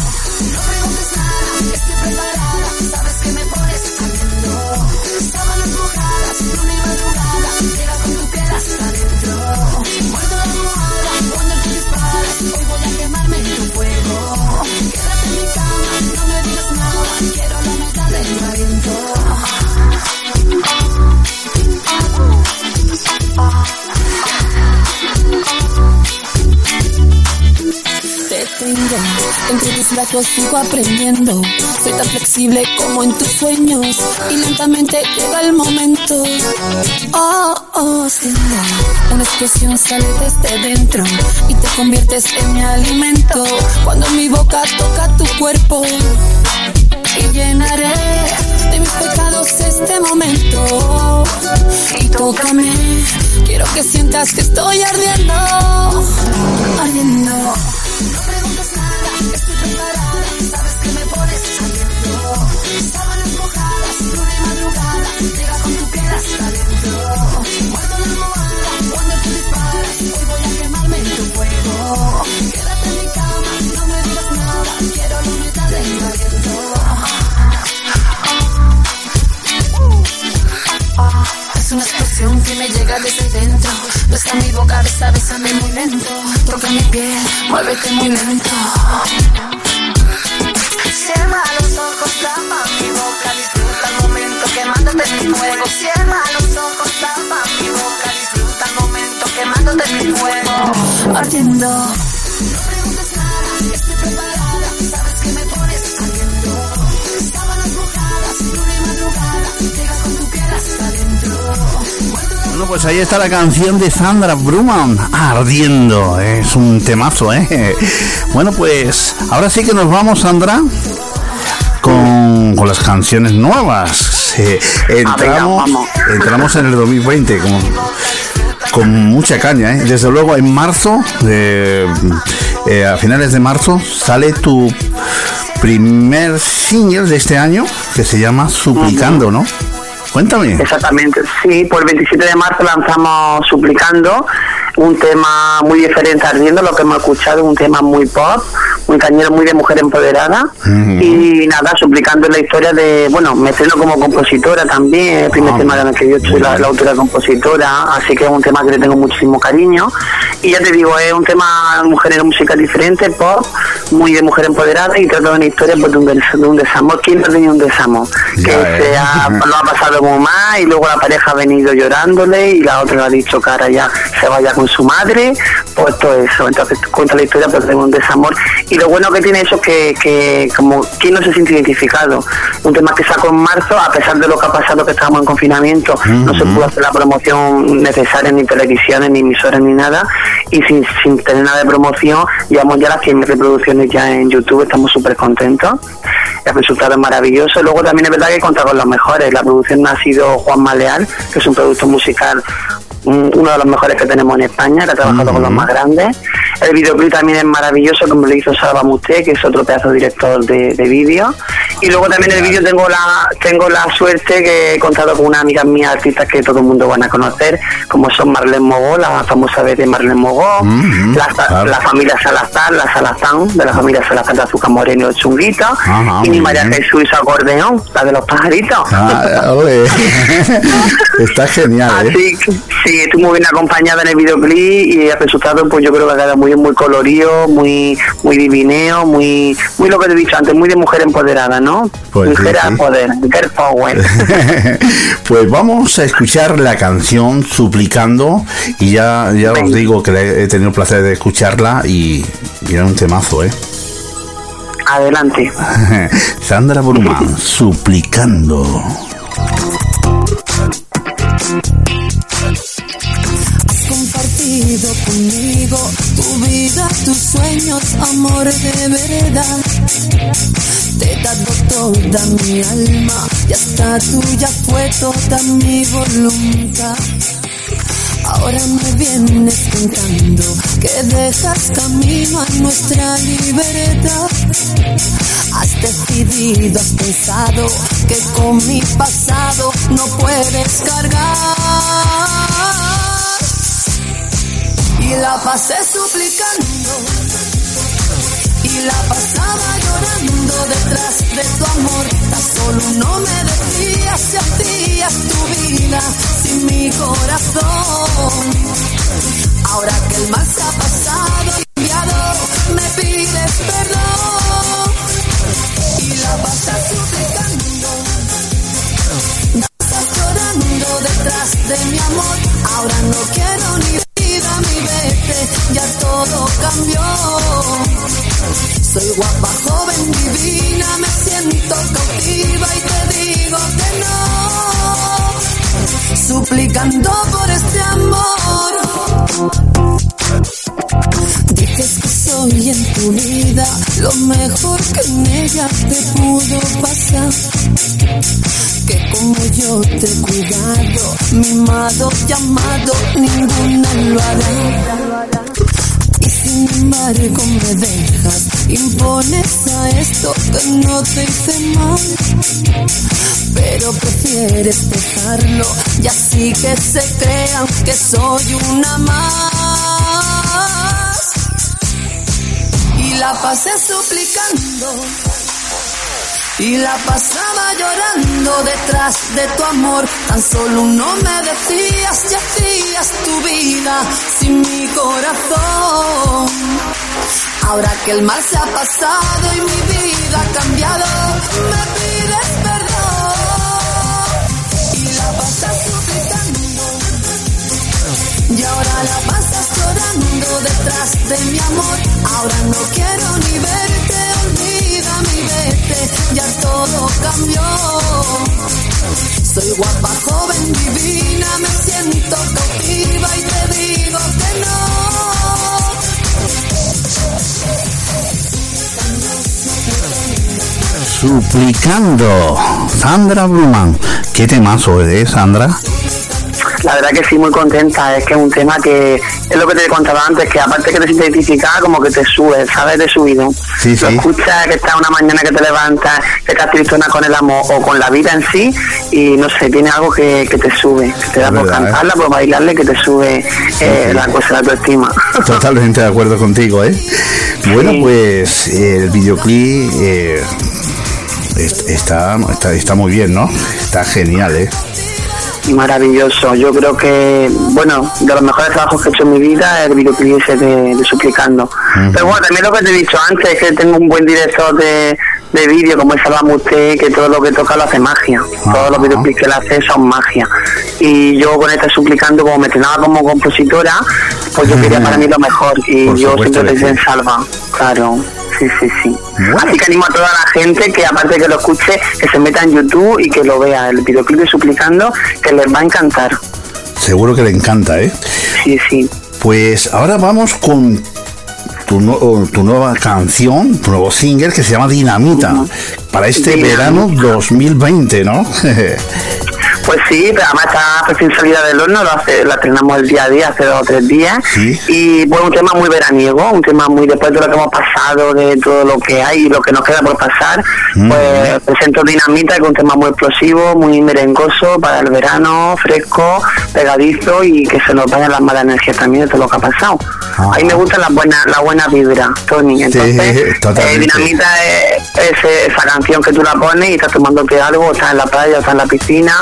Speaker 4: Sigo aprendiendo. Soy tan flexible como en tus sueños. Y lentamente llega el momento. Oh, oh, siento una explosión sale desde dentro. Y te conviertes en mi alimento. Cuando mi boca toca tu cuerpo. Y llenaré de mis pecados este momento. Y tócame, quiero que sientas que estoy ardiendo. Ardiendo. Desde dentro. Besa mi boca, muy lento. Toca mi piel, muévete muy lento. Cierra los ojos, tapa mi boca, quemándote mi fuego. Cierra los ojos, tapa mi boca, disfruta el momento quemándote mi fuego. Ardiendo. No preguntes. Sabes que me pones ardiendo. Sábanas mojadas, luna y madrugada. Llega con tu adentro.
Speaker 2: Bueno, pues ahí está la canción de Sandra Bruman, Ardiendo. Es un temazo, ¿eh? Bueno, pues ahora sí que nos vamos, Sandra, con, con las canciones nuevas. Eh, entramos, entramos en el 2020 con, con mucha caña, ¿eh? Desde luego en marzo, de, eh, a finales de marzo, sale tu primer single de este año que se llama Suplicando, ¿no? Cuéntame.
Speaker 16: Exactamente, sí, por el 27 de marzo lanzamos Suplicando, un tema muy diferente Ardiendo, lo que hemos escuchado, un tema muy pop, muy cañero, muy de mujer empoderada. Y nada, Suplicando la historia de, bueno, me estreno como compositora también, el primer tema en el que yo soy la, la autora compositora, así que es un tema que le tengo muchísimo cariño. Y ya te digo, es un tema, un género musical diferente, pop, muy de mujer empoderada y trata de una historia pues, de, un, des- de un desamor. ¿Quién no ha tenido un desamor? que se
Speaker 2: eh.
Speaker 16: ha, lo ha pasado muy mal y luego la pareja ha venido llorándole y la otra le ha dicho ahora ya se vaya con su madre, pues todo eso. Entonces cuenta la historia pues, de un desamor. Y lo bueno que tiene eso es que, que como ¿quién no se siente identificado? Un tema que sacó en marzo, a pesar de lo que ha pasado que estábamos en confinamiento, no se pudo hacer la promoción necesaria ni televisiones, ni emisoras, ni nada. Y sin, sin tener nada de promoción, llevamos ya las 100 reproducciones ya en YouTube, estamos súper contentos. El resultado es maravilloso. Luego también es verdad que conta con los mejores. La producción ha sido Juan Maleal, que es un producto musical uno de los mejores que tenemos en España, que ha trabajado con los más grandes. El videoclip también es maravilloso, como lo hizo Salva Musté, que es otro pedazo de director de, de vídeo. Y luego también el vídeo tengo la tengo la suerte que he contado con unas amigas mías artistas que todo el mundo van a conocer, como son Marlene Mogó, la famosa vez de Marlene Mogó, la, la familia Salazar, la Salazán, de la familia Salazar de Azúcar Moreno y los Chunguitos,
Speaker 2: Ajá,
Speaker 16: y mi María. Jesús acordeón, la de los pajaritos.
Speaker 2: Ah. Está genial, ¿eh?
Speaker 16: Así que sí, estoy muy bien acompañada en el videoclip y el resultado pues yo creo que queda muy muy colorido, muy muy divineo, muy muy lo que te he dicho antes, muy de mujer empoderada, ¿no?
Speaker 2: Pues sí,
Speaker 16: mujer a
Speaker 2: sí.
Speaker 16: poder, girl power.
Speaker 2: pues vamos a escuchar la canción Suplicando y ya, ya os digo que he tenido el placer de escucharla y, y era un temazo, ¿eh?
Speaker 16: Adelante.
Speaker 2: Sandra Brumán, Suplicando.
Speaker 4: Conmigo tu vida, tus sueños, amor de verdad. Te he dado toda mi alma y hasta tuya fue toda mi voluntad. Ahora me vienes contando que dejas camino a nuestra libertad. Has decidido, has pensado que con mi pasado no puedes cargar. Y la pasé suplicando. Y la pasaba llorando detrás de tu amor. Tan solo no me decías si hacías tu vida sin mi corazón. Ahora que el mal se ha pasado y cambiado, me pides perdón. Y la pasas suplicando. Estás llorando detrás de mi amor. Ahora no quiero ni. Ya todo cambió. Soy guapa, joven, divina, me siento cautiva y te digo que no. Suplicando por Soy en tu vida lo mejor que en ella te pudo pasar. Que como yo te he cuidado, mimado, llamado, ninguna lo hará. Y sin embargo me dejas, impones a esto que no te hice mal. Pero prefieres dejarlo y así que se crean que soy una más. La pasé suplicando. Y la pasaba llorando detrás de tu amor. Tan solo no me decías y hacías tu vida sin mi corazón. Ahora que el mal se ha pasado y mi vida ha cambiado, me pides perdón. Y la pasas suplicando. Y ahora la pasas detrás de mi amor. Ahora no quiero ni verte, olvida mi vete, ya todo cambió. Soy guapa, joven, divina, me siento cautiva y te digo que
Speaker 2: Suplicando. Sandra Brumán. ¿Qué temazo es, Sandra?
Speaker 16: La verdad que sí, muy contenta. Es que es un tema que es lo que te he contado antes, que aparte que te sientes identificada, como que te sube, ¿sabes? De subido.
Speaker 2: Sí,
Speaker 16: Lo
Speaker 2: sí.
Speaker 16: escuchas que está una mañana que te levantas, que estás tristona con el amor o con la vida en sí, y no sé, tiene algo que, que te sube, que te da por
Speaker 2: ¿eh?
Speaker 16: cantarla, por bailarle, que te sube eh, la cosa, la autoestima.
Speaker 2: Totalmente de acuerdo contigo, ¿eh? Bueno, pues el videoclip eh, est- está, está, está muy bien, ¿no? Está genial, ¿eh?
Speaker 16: Maravilloso. Yo creo que, bueno, de los mejores trabajos que he hecho en mi vida es el videoclip ese de, de Suplicando. Pero bueno, también lo que te he dicho antes, es que tengo un buen director de, de vídeo como es Salva usted, que todo lo que toca lo hace magia. Todos los videoclips que él hace son magia. Y yo con este Suplicando, como me entrenaba como compositora, pues yo quería para mí lo mejor. Y
Speaker 2: Por
Speaker 16: yo siempre pensé en. Salva. Claro. Sí, sí, sí. Así que animo a toda la gente que aparte que lo escuche, que se meta en YouTube y que lo vea, el videoclip de Suplicando, que les va a encantar.
Speaker 2: Seguro que le encanta, ¿eh?
Speaker 16: Sí, sí.
Speaker 2: Pues ahora vamos con tu, no- tu nueva canción, tu nuevo single que se llama Dinamita, para este
Speaker 16: Dinamita.
Speaker 2: verano 2020, ¿no?
Speaker 16: Pues sí, pero además está recién salida del horno, lo hace, la estrenamos el día a día, hace dos o tres días.
Speaker 2: Sí.
Speaker 16: Y bueno, un tema muy veraniego, un tema muy después de lo que hemos pasado, de todo lo que hay y lo que nos queda por pasar.
Speaker 2: Mm.
Speaker 16: Pues presento Dinamita, que es un tema muy explosivo, muy merengoso para el verano, fresco, pegadizo y que se nos vayan las malas energías también de todo lo que ha pasado.
Speaker 2: Ajá.
Speaker 16: A mí me gusta la buena, la buena vibra, Tony. Entonces, eh, Dinamita es, es esa canción que tú la pones y estás tomándote algo, o estás en la playa, o estás en la piscina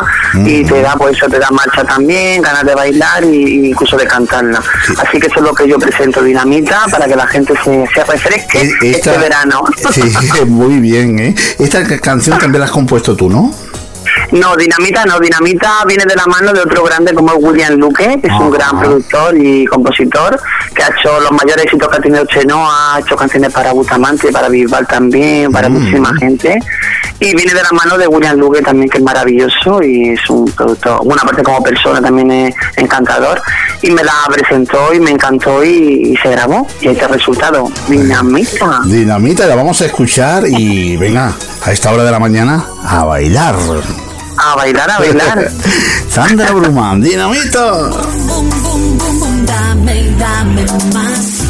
Speaker 16: y te da, pues eso te da marcha también, ganas de bailar y, y incluso de cantarla. Así que eso es lo que yo presento, Dinamita, para que la gente se, se refresque
Speaker 2: E-
Speaker 16: este verano.
Speaker 2: Sí, muy bien, ¿eh? Esta ca- canción también la has compuesto tú, ¿no?
Speaker 16: No, Dinamita no, Dinamita viene de la mano de otro grande como William Luque, que es un gran productor y compositor, que ha hecho los mayores éxitos que ha tenido Chenoa, ha hecho canciones para Bustamante, para Bisbal también, para muchísima gente. Y viene de la mano de William Luque también, que es maravilloso y es un productor, bueno, aparte como persona también es encantador. Y me la presentó y me encantó y, y se grabó. Y el resultado, Dinamita.
Speaker 2: Dinamita, la vamos a escuchar y venga, a esta hora de la mañana, a bailar.
Speaker 16: A bailar, a bailar.
Speaker 2: Sandra Brumán, Dinamita.
Speaker 4: Bum, bum, bum, bum, dame, dame más.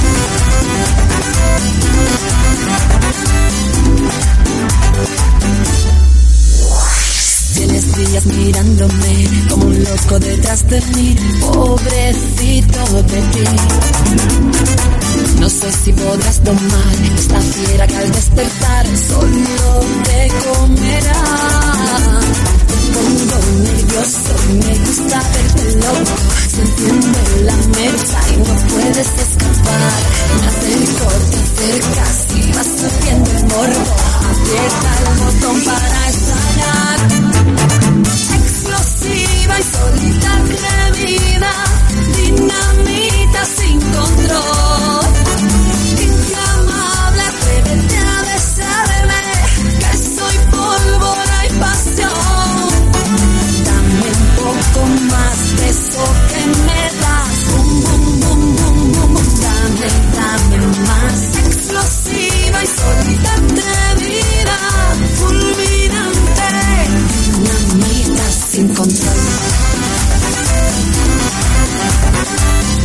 Speaker 4: Tienes días mirándome como un loco detrás de mí, pobrecito de ti. No sé si podrás domar esta fiera que al despertar solo te comerá. Te pongo nervioso, me gusta verte loco. Se enciende la mecha y no puedes escapar. Me acerco, te acercas y vas subiendo el morbo. Aprieta el botón para estallar. Explosiva y solita atrevida, dinamita sin control. Dame, más. Explosiva y solita atrevida, fulminante. Dinamita sin control.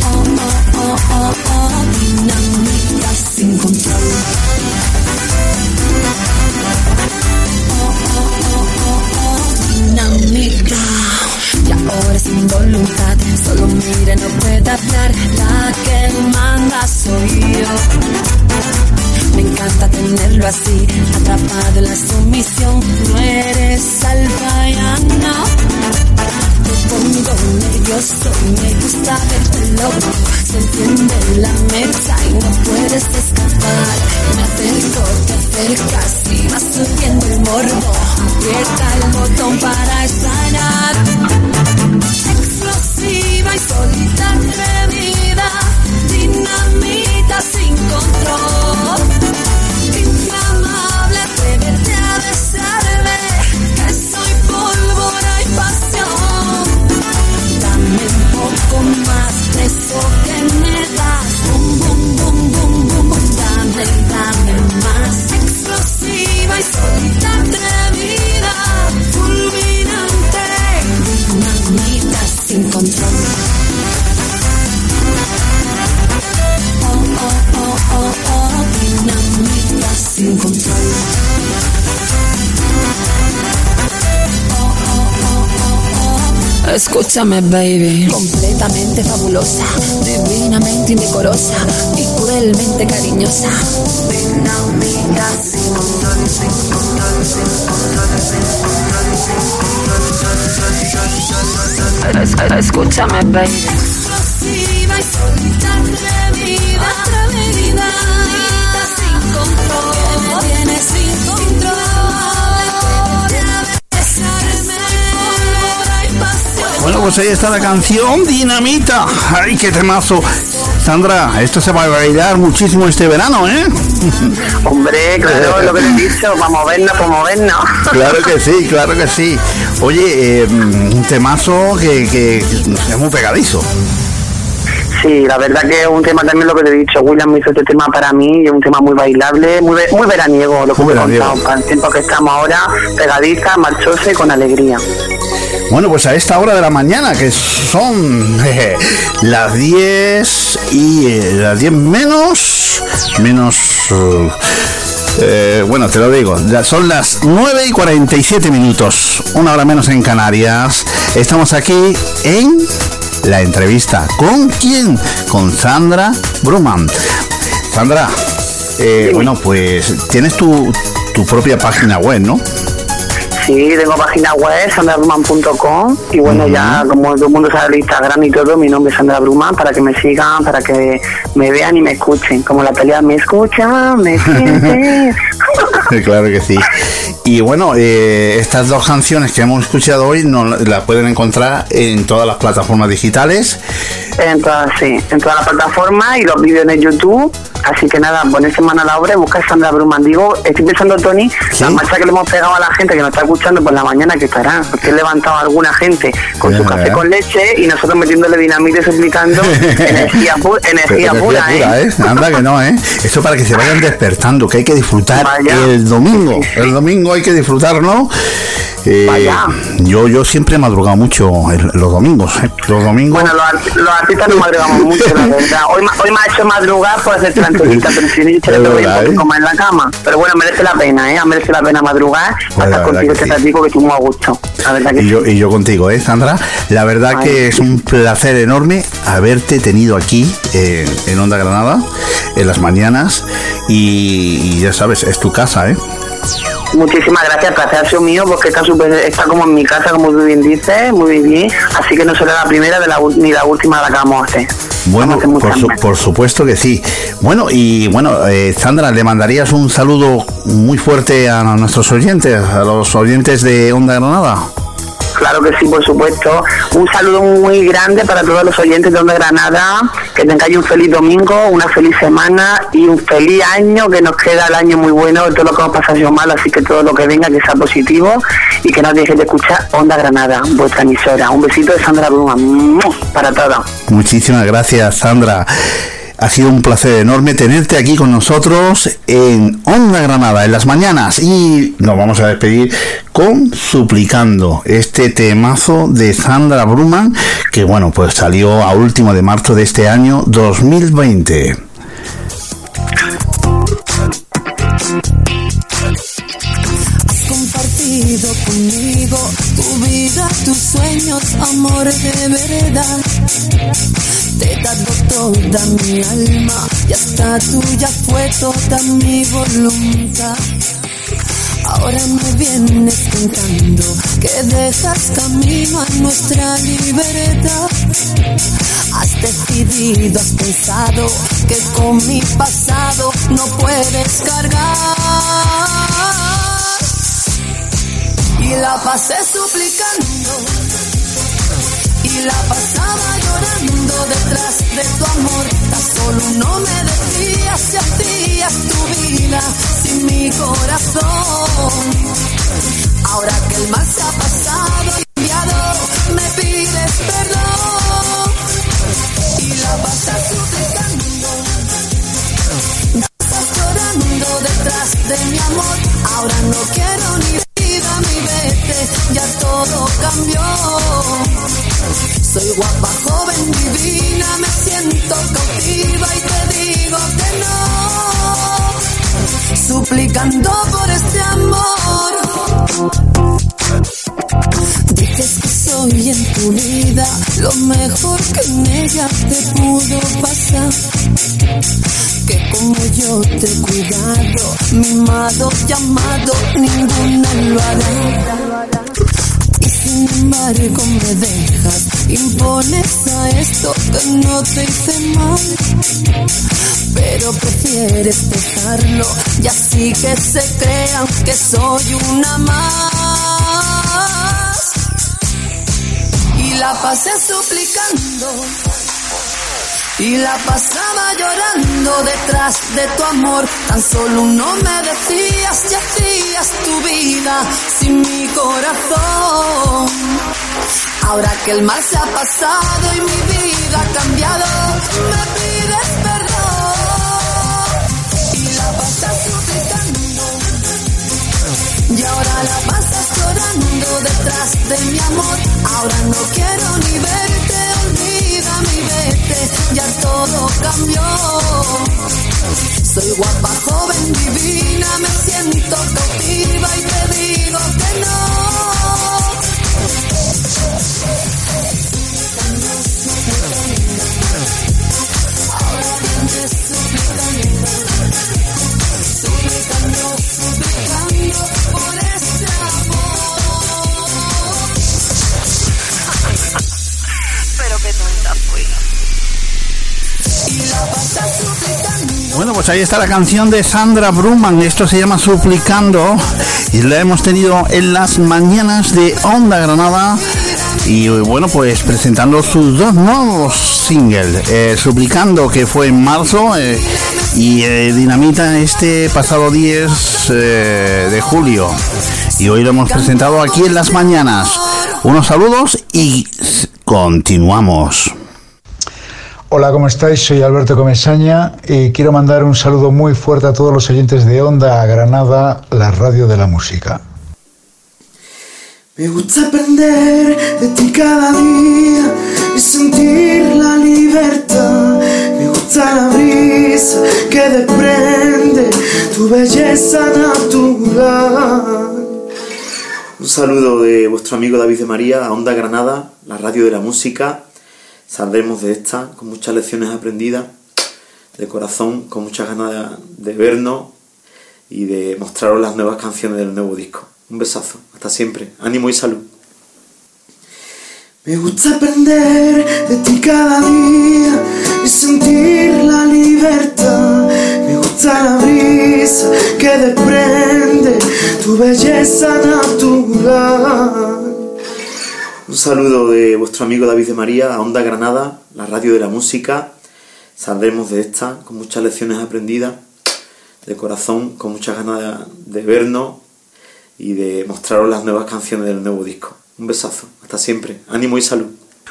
Speaker 4: Oh, oh, oh, oh, oh. Dinamita sin control. Oh, oh, oh, oh, oh. Dinamita. Y ahora sin voluntad, solo mire, no puede hablar. La que soy yo. Me encanta tenerlo así, atrapado en la sumisión. No eres alfa ya no. Pongo nervioso me gusta verte loco. Se enciende la mecha y no puedes escapar. Me acerco, te acercas y vas subiendo el morbo. Aprieta el botón para estallar. Explosiva y solita atrevida, sin control. Inflamable, atrévete a besarme, que soy pólvora y pasión. Dame un poco más de eso que me das. Bum, bum, bum, bum, bum, bum. Dame, dame más. Explosiva y solita atrevida, fulminante. Dinamita sin control.
Speaker 17: Escúchame, baby. Completamente fabulosa, divinamente indecorosa y cruelmente cariñosa. Escúchame, baby.
Speaker 4: Explosiva y solita, atrevida,
Speaker 2: Bueno, pues ahí está la canción Dinamita. ¡Ay, qué temazo! Sandra, esto se va a bailar muchísimo este verano, ¿eh?
Speaker 16: Hombre, claro, lo que te he dicho, para movernos, para movernos.
Speaker 2: Claro que sí, claro que sí. Oye, eh, un temazo que, que es muy pegadizo.
Speaker 16: Sí, la verdad que es un tema también lo que te he dicho. William hizo este tema para mí es un tema muy bailable, muy, ve- muy veraniego, lo que
Speaker 2: Muy
Speaker 16: he
Speaker 2: veraniego.
Speaker 16: contado. Para el tiempo que estamos ahora, pegadiza, marchosa y con alegría.
Speaker 2: Bueno, pues a esta hora de la mañana, que son jeje, las 10 y eh, las 10 menos, menos... eh, eh, bueno, te lo digo, ya son las 9 y 47 minutos, una hora menos en Canarias. Estamos aquí en la entrevista. ¿Con quién? Con Sandra Bruman. Sandra, eh, bueno, pues tienes tu, tu propia página web, ¿no?
Speaker 16: Sí, tengo página web, sandrabruman.com y bueno, ya como todo el mundo sabe el Instagram y todo, mi nombre es Sandra Bruman para que me sigan, para que me vean y me escuchen. Como la pelea me escucha, me siente.
Speaker 2: claro que sí. Y bueno, eh, estas dos canciones que hemos escuchado hoy no las pueden encontrar en todas las plataformas digitales.
Speaker 16: En todas, sí, en todas las plataformas y los vídeos en YouTube. Así que nada, ponerse mano a la obra y buscar Sandra Bruman. Digo, estoy pensando, Tony, la marcha que le hemos pegado a la gente que nos está escuchando por la mañana que estará. Porque he levantado a alguna gente con su café con leche y nosotros metiéndole dinamita y explicando energía, pu- energía
Speaker 2: Pero
Speaker 16: pura,
Speaker 2: pura,
Speaker 16: ¿eh?
Speaker 2: ¿eh? Anda que no, ¿eh? Esto para que se vayan despertando, que hay que disfrutar el domingo. El domingo hay que disfrutarlo. Eh, yo, yo siempre he madrugado mucho el- los domingos. ¿eh? Los domingos.
Speaker 16: Bueno, los, los artistas no madrugamos mucho, la verdad. Hoy, hoy me ha hecho madrugar por hacer la entrevista, pero si yo todo el
Speaker 2: verdad,
Speaker 16: día
Speaker 2: ¿eh?
Speaker 16: como en la cama. Pero bueno, merece la pena, ¿eh? Merece la pena madrugar
Speaker 2: la
Speaker 16: estar
Speaker 2: verdad
Speaker 16: contigo
Speaker 2: que
Speaker 16: este ratico que estoy muy a gusto. La verdad que
Speaker 2: Y yo, y yo contigo, ¿eh, Sandra? La verdad
Speaker 16: Ay,
Speaker 2: que es un placer enorme haberte tenido aquí eh, en Onda Granada, en las mañanas. Y, y ya sabes, es tu casa, ¿eh?
Speaker 16: Muchísimas gracias, placer ha sido mío porque está, súper- está como en mi casa, como tú bien dices, muy bien. Así que no será la primera de la, ni la última de la que vamos a hacer.
Speaker 2: Bueno,
Speaker 16: hacer
Speaker 2: su- por supuesto que sí. Bueno, y bueno, eh, Sandra, le mandarías un saludo muy fuerte a nuestros oyentes, a los oyentes de Onda Granada.
Speaker 16: Claro que sí, por supuesto. Un saludo muy grande para todos los oyentes de Onda Granada. Que tengáis un feliz domingo, una feliz semana y un feliz año. Que nos queda el año muy bueno. Todo lo que hemos pasado malo, así que todo lo que venga que sea positivo y que no dejéis de escuchar Onda Granada, vuestra emisora. Un besito de Sandra Bruma para todos.
Speaker 2: Muchísimas gracias, Sandra. Ha sido un placer enorme tenerte aquí con nosotros en Onda Granada en las mañanas y nos vamos a despedir con Suplicando, este temazo de Sandra Bruman que bueno, pues salió a último de marzo de este año 2020.
Speaker 4: Has compartido conmigo tu vida, tus sueños, de. Te he dado toda mi alma y hasta tuya fue toda mi voluntad. Ahora me vienes contando que dejas camino nuestra libertad. Has decidido, has pensado que con mi pasado no puedes cargar. Y la pasé suplicando la pasaba llorando detrás de tu amor. Tan solo no me decías si hacías tu vida sin mi corazón. Ahora que el mal se ha pasado y enviado, me pides perdón. Y la pasé suplicando. Estás llorando detrás de mi amor. Ahora no quiero ni vida ni vete, ya todo cambió. Soy guapa, joven, divina, me siento cautiva y te digo que no. Suplicando por este amor. Dices que soy en tu vida, lo mejor que en ella te pudo pasar. Que como yo te he cuidado, mimado, llamado, ninguna lo hará. Sin embargo me dejas, impones a esto que no te hice mal. Pero prefieres dejarlo y así que se crean que soy una más. Y la pasé suplicando. Y la pasaba llorando detrás de tu amor. Tan solo no me decías y hacías tu vida sin mi corazón. Ahora que el mal se ha pasado y mi vida ha cambiado, me pides perdón. Y la pasas suplicando. Y ahora la pasas llorando detrás de mi amor. Ahora no quiero ni verte, vete, ya todo cambió. Soy guapa, joven, divina, me siento cautiva y te digo que no.
Speaker 2: Pues ahí está la canción de Sandra Bruman. Esto se llama Suplicando. Y la hemos tenido en las mañanas de Onda Granada. Y bueno, pues presentando sus dos nuevos singles. Eh, Suplicando, que fue en marzo. eh, y eh, Dinamita este pasado 10 eh, de julio. Y hoy lo hemos presentado aquí en las mañanas. Unos saludos y continuamos.
Speaker 18: Hola, ¿cómo estáis? Soy Alberto Comesaña y quiero mandar un saludo muy fuerte a todos los oyentes de Onda Granada, la radio de la música.
Speaker 19: Me gusta aprender de ti cada día y sentir la libertad. Me gusta la brisa que desprende tu belleza natural. Un saludo de vuestro amigo David de María a Onda Granada, la radio de la música. Saldremos de esta con muchas lecciones aprendidas, de corazón, con muchas ganas de vernos y de mostraros las nuevas canciones del nuevo disco. Un besazo, hasta siempre, ánimo y salud. Me gusta aprender de ti cada día y sentir la libertad. Me gusta la brisa que desprende tu belleza natural. Un saludo de vuestro amigo David de María a Onda Granada, la radio de la música. Saldremos de esta con muchas lecciones aprendidas, de corazón, con muchas ganas de, vernos y de mostraros las nuevas canciones del nuevo disco. Un besazo, hasta siempre, ánimo y salud.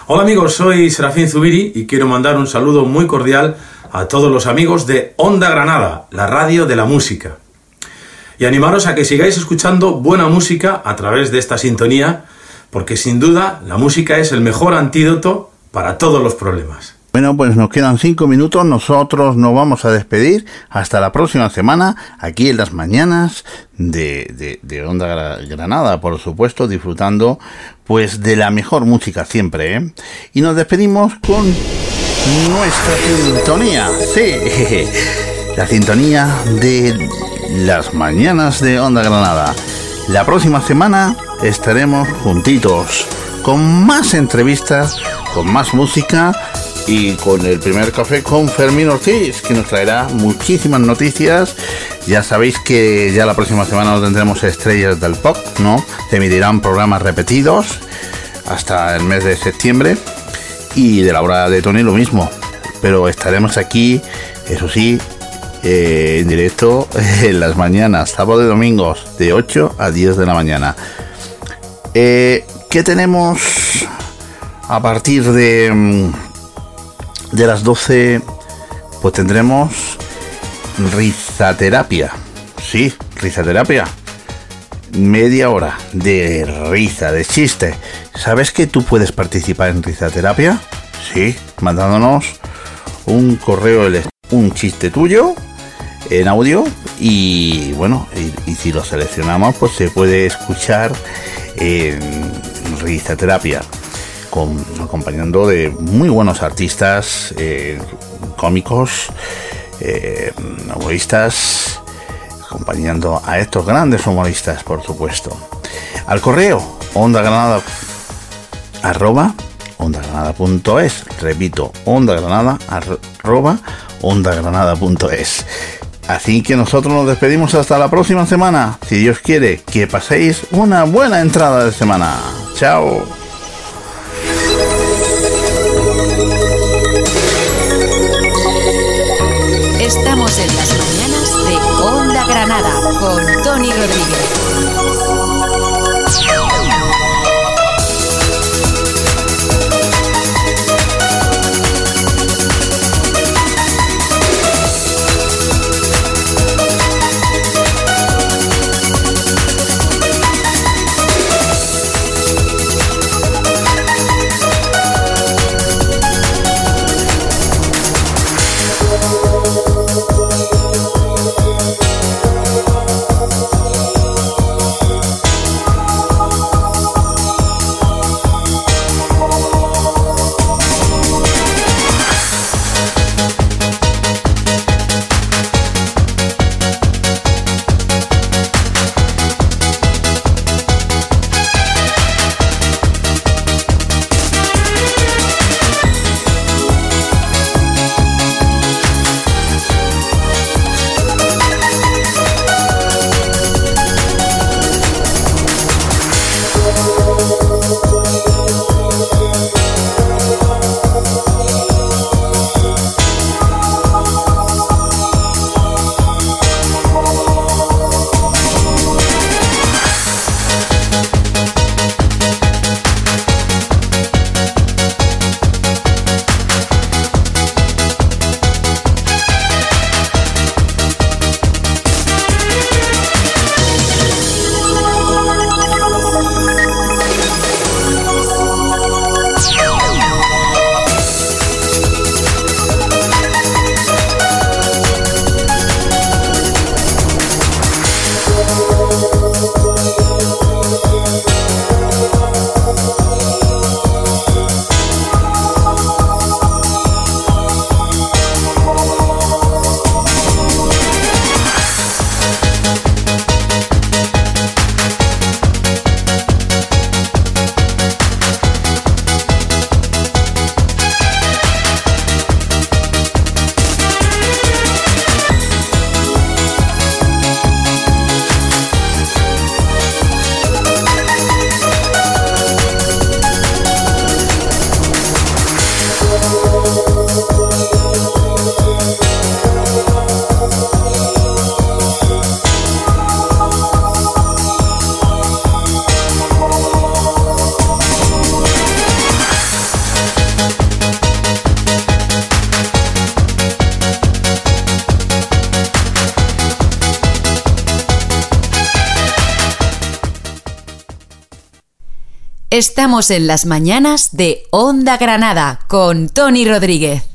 Speaker 10: Hola amigos, soy Serafín Zubiri y quiero mandar un saludo muy cordial a todos los amigos de Onda Granada, la radio de la música. Y animaros a que sigáis escuchando buena música a través de esta sintonía, porque sin duda la música es el mejor antídoto para todos los problemas.
Speaker 2: Bueno, pues nos quedan cinco minutos. Nosotros nos vamos a despedir hasta la próxima semana, aquí en las mañanas de, de, Onda Gra- Granada, por supuesto, disfrutando pues de la mejor música siempre. ¿eh? Y nos despedimos con nuestra sintonía. Sí, la sintonía de las mañanas de Onda Granada. La próxima semana estaremos juntitos con más entrevistas, con más música y con el primer café con Fermín Ortiz, que nos traerá muchísimas noticias. Ya sabéis que ya la próxima semana tendremos estrellas del pop, ¿no? Se emitirán programas repetidos hasta el mes de septiembre. Y de la hora de Tony lo mismo. Pero estaremos aquí, eso sí, eh, en directo en las mañanas, sábado y domingos, de 8 a 10 de la mañana. Eh, ¿Qué tenemos a partir de, mm, de las 12? Pues tendremos rizaterapia. Sí, rizaterapia. Media hora de risa, de chiste. ¿Sabes que tú puedes participar en rizaterapia? Sí, mandándonos un correo, un chiste tuyo en audio y bueno, y, si lo seleccionamos pues se puede escuchar en rizaterapia. con, acompañando de muy buenos artistas, eh, cómicos, eh, humoristas, acompañando a estos grandes humoristas, por supuesto. Al correo, onda granada, arroba, ondagranada.es, repito, onda granada, arroba, ondagranada.es. Así que nosotros nos despedimos hasta la próxima semana. Si Dios quiere, que paséis una buena entrada de semana. Chao.
Speaker 1: Estamos en las mañanas de Onda Granada con Tony Rodríguez. Estamos en las mañanas de Onda Granada con Tony Rodríguez.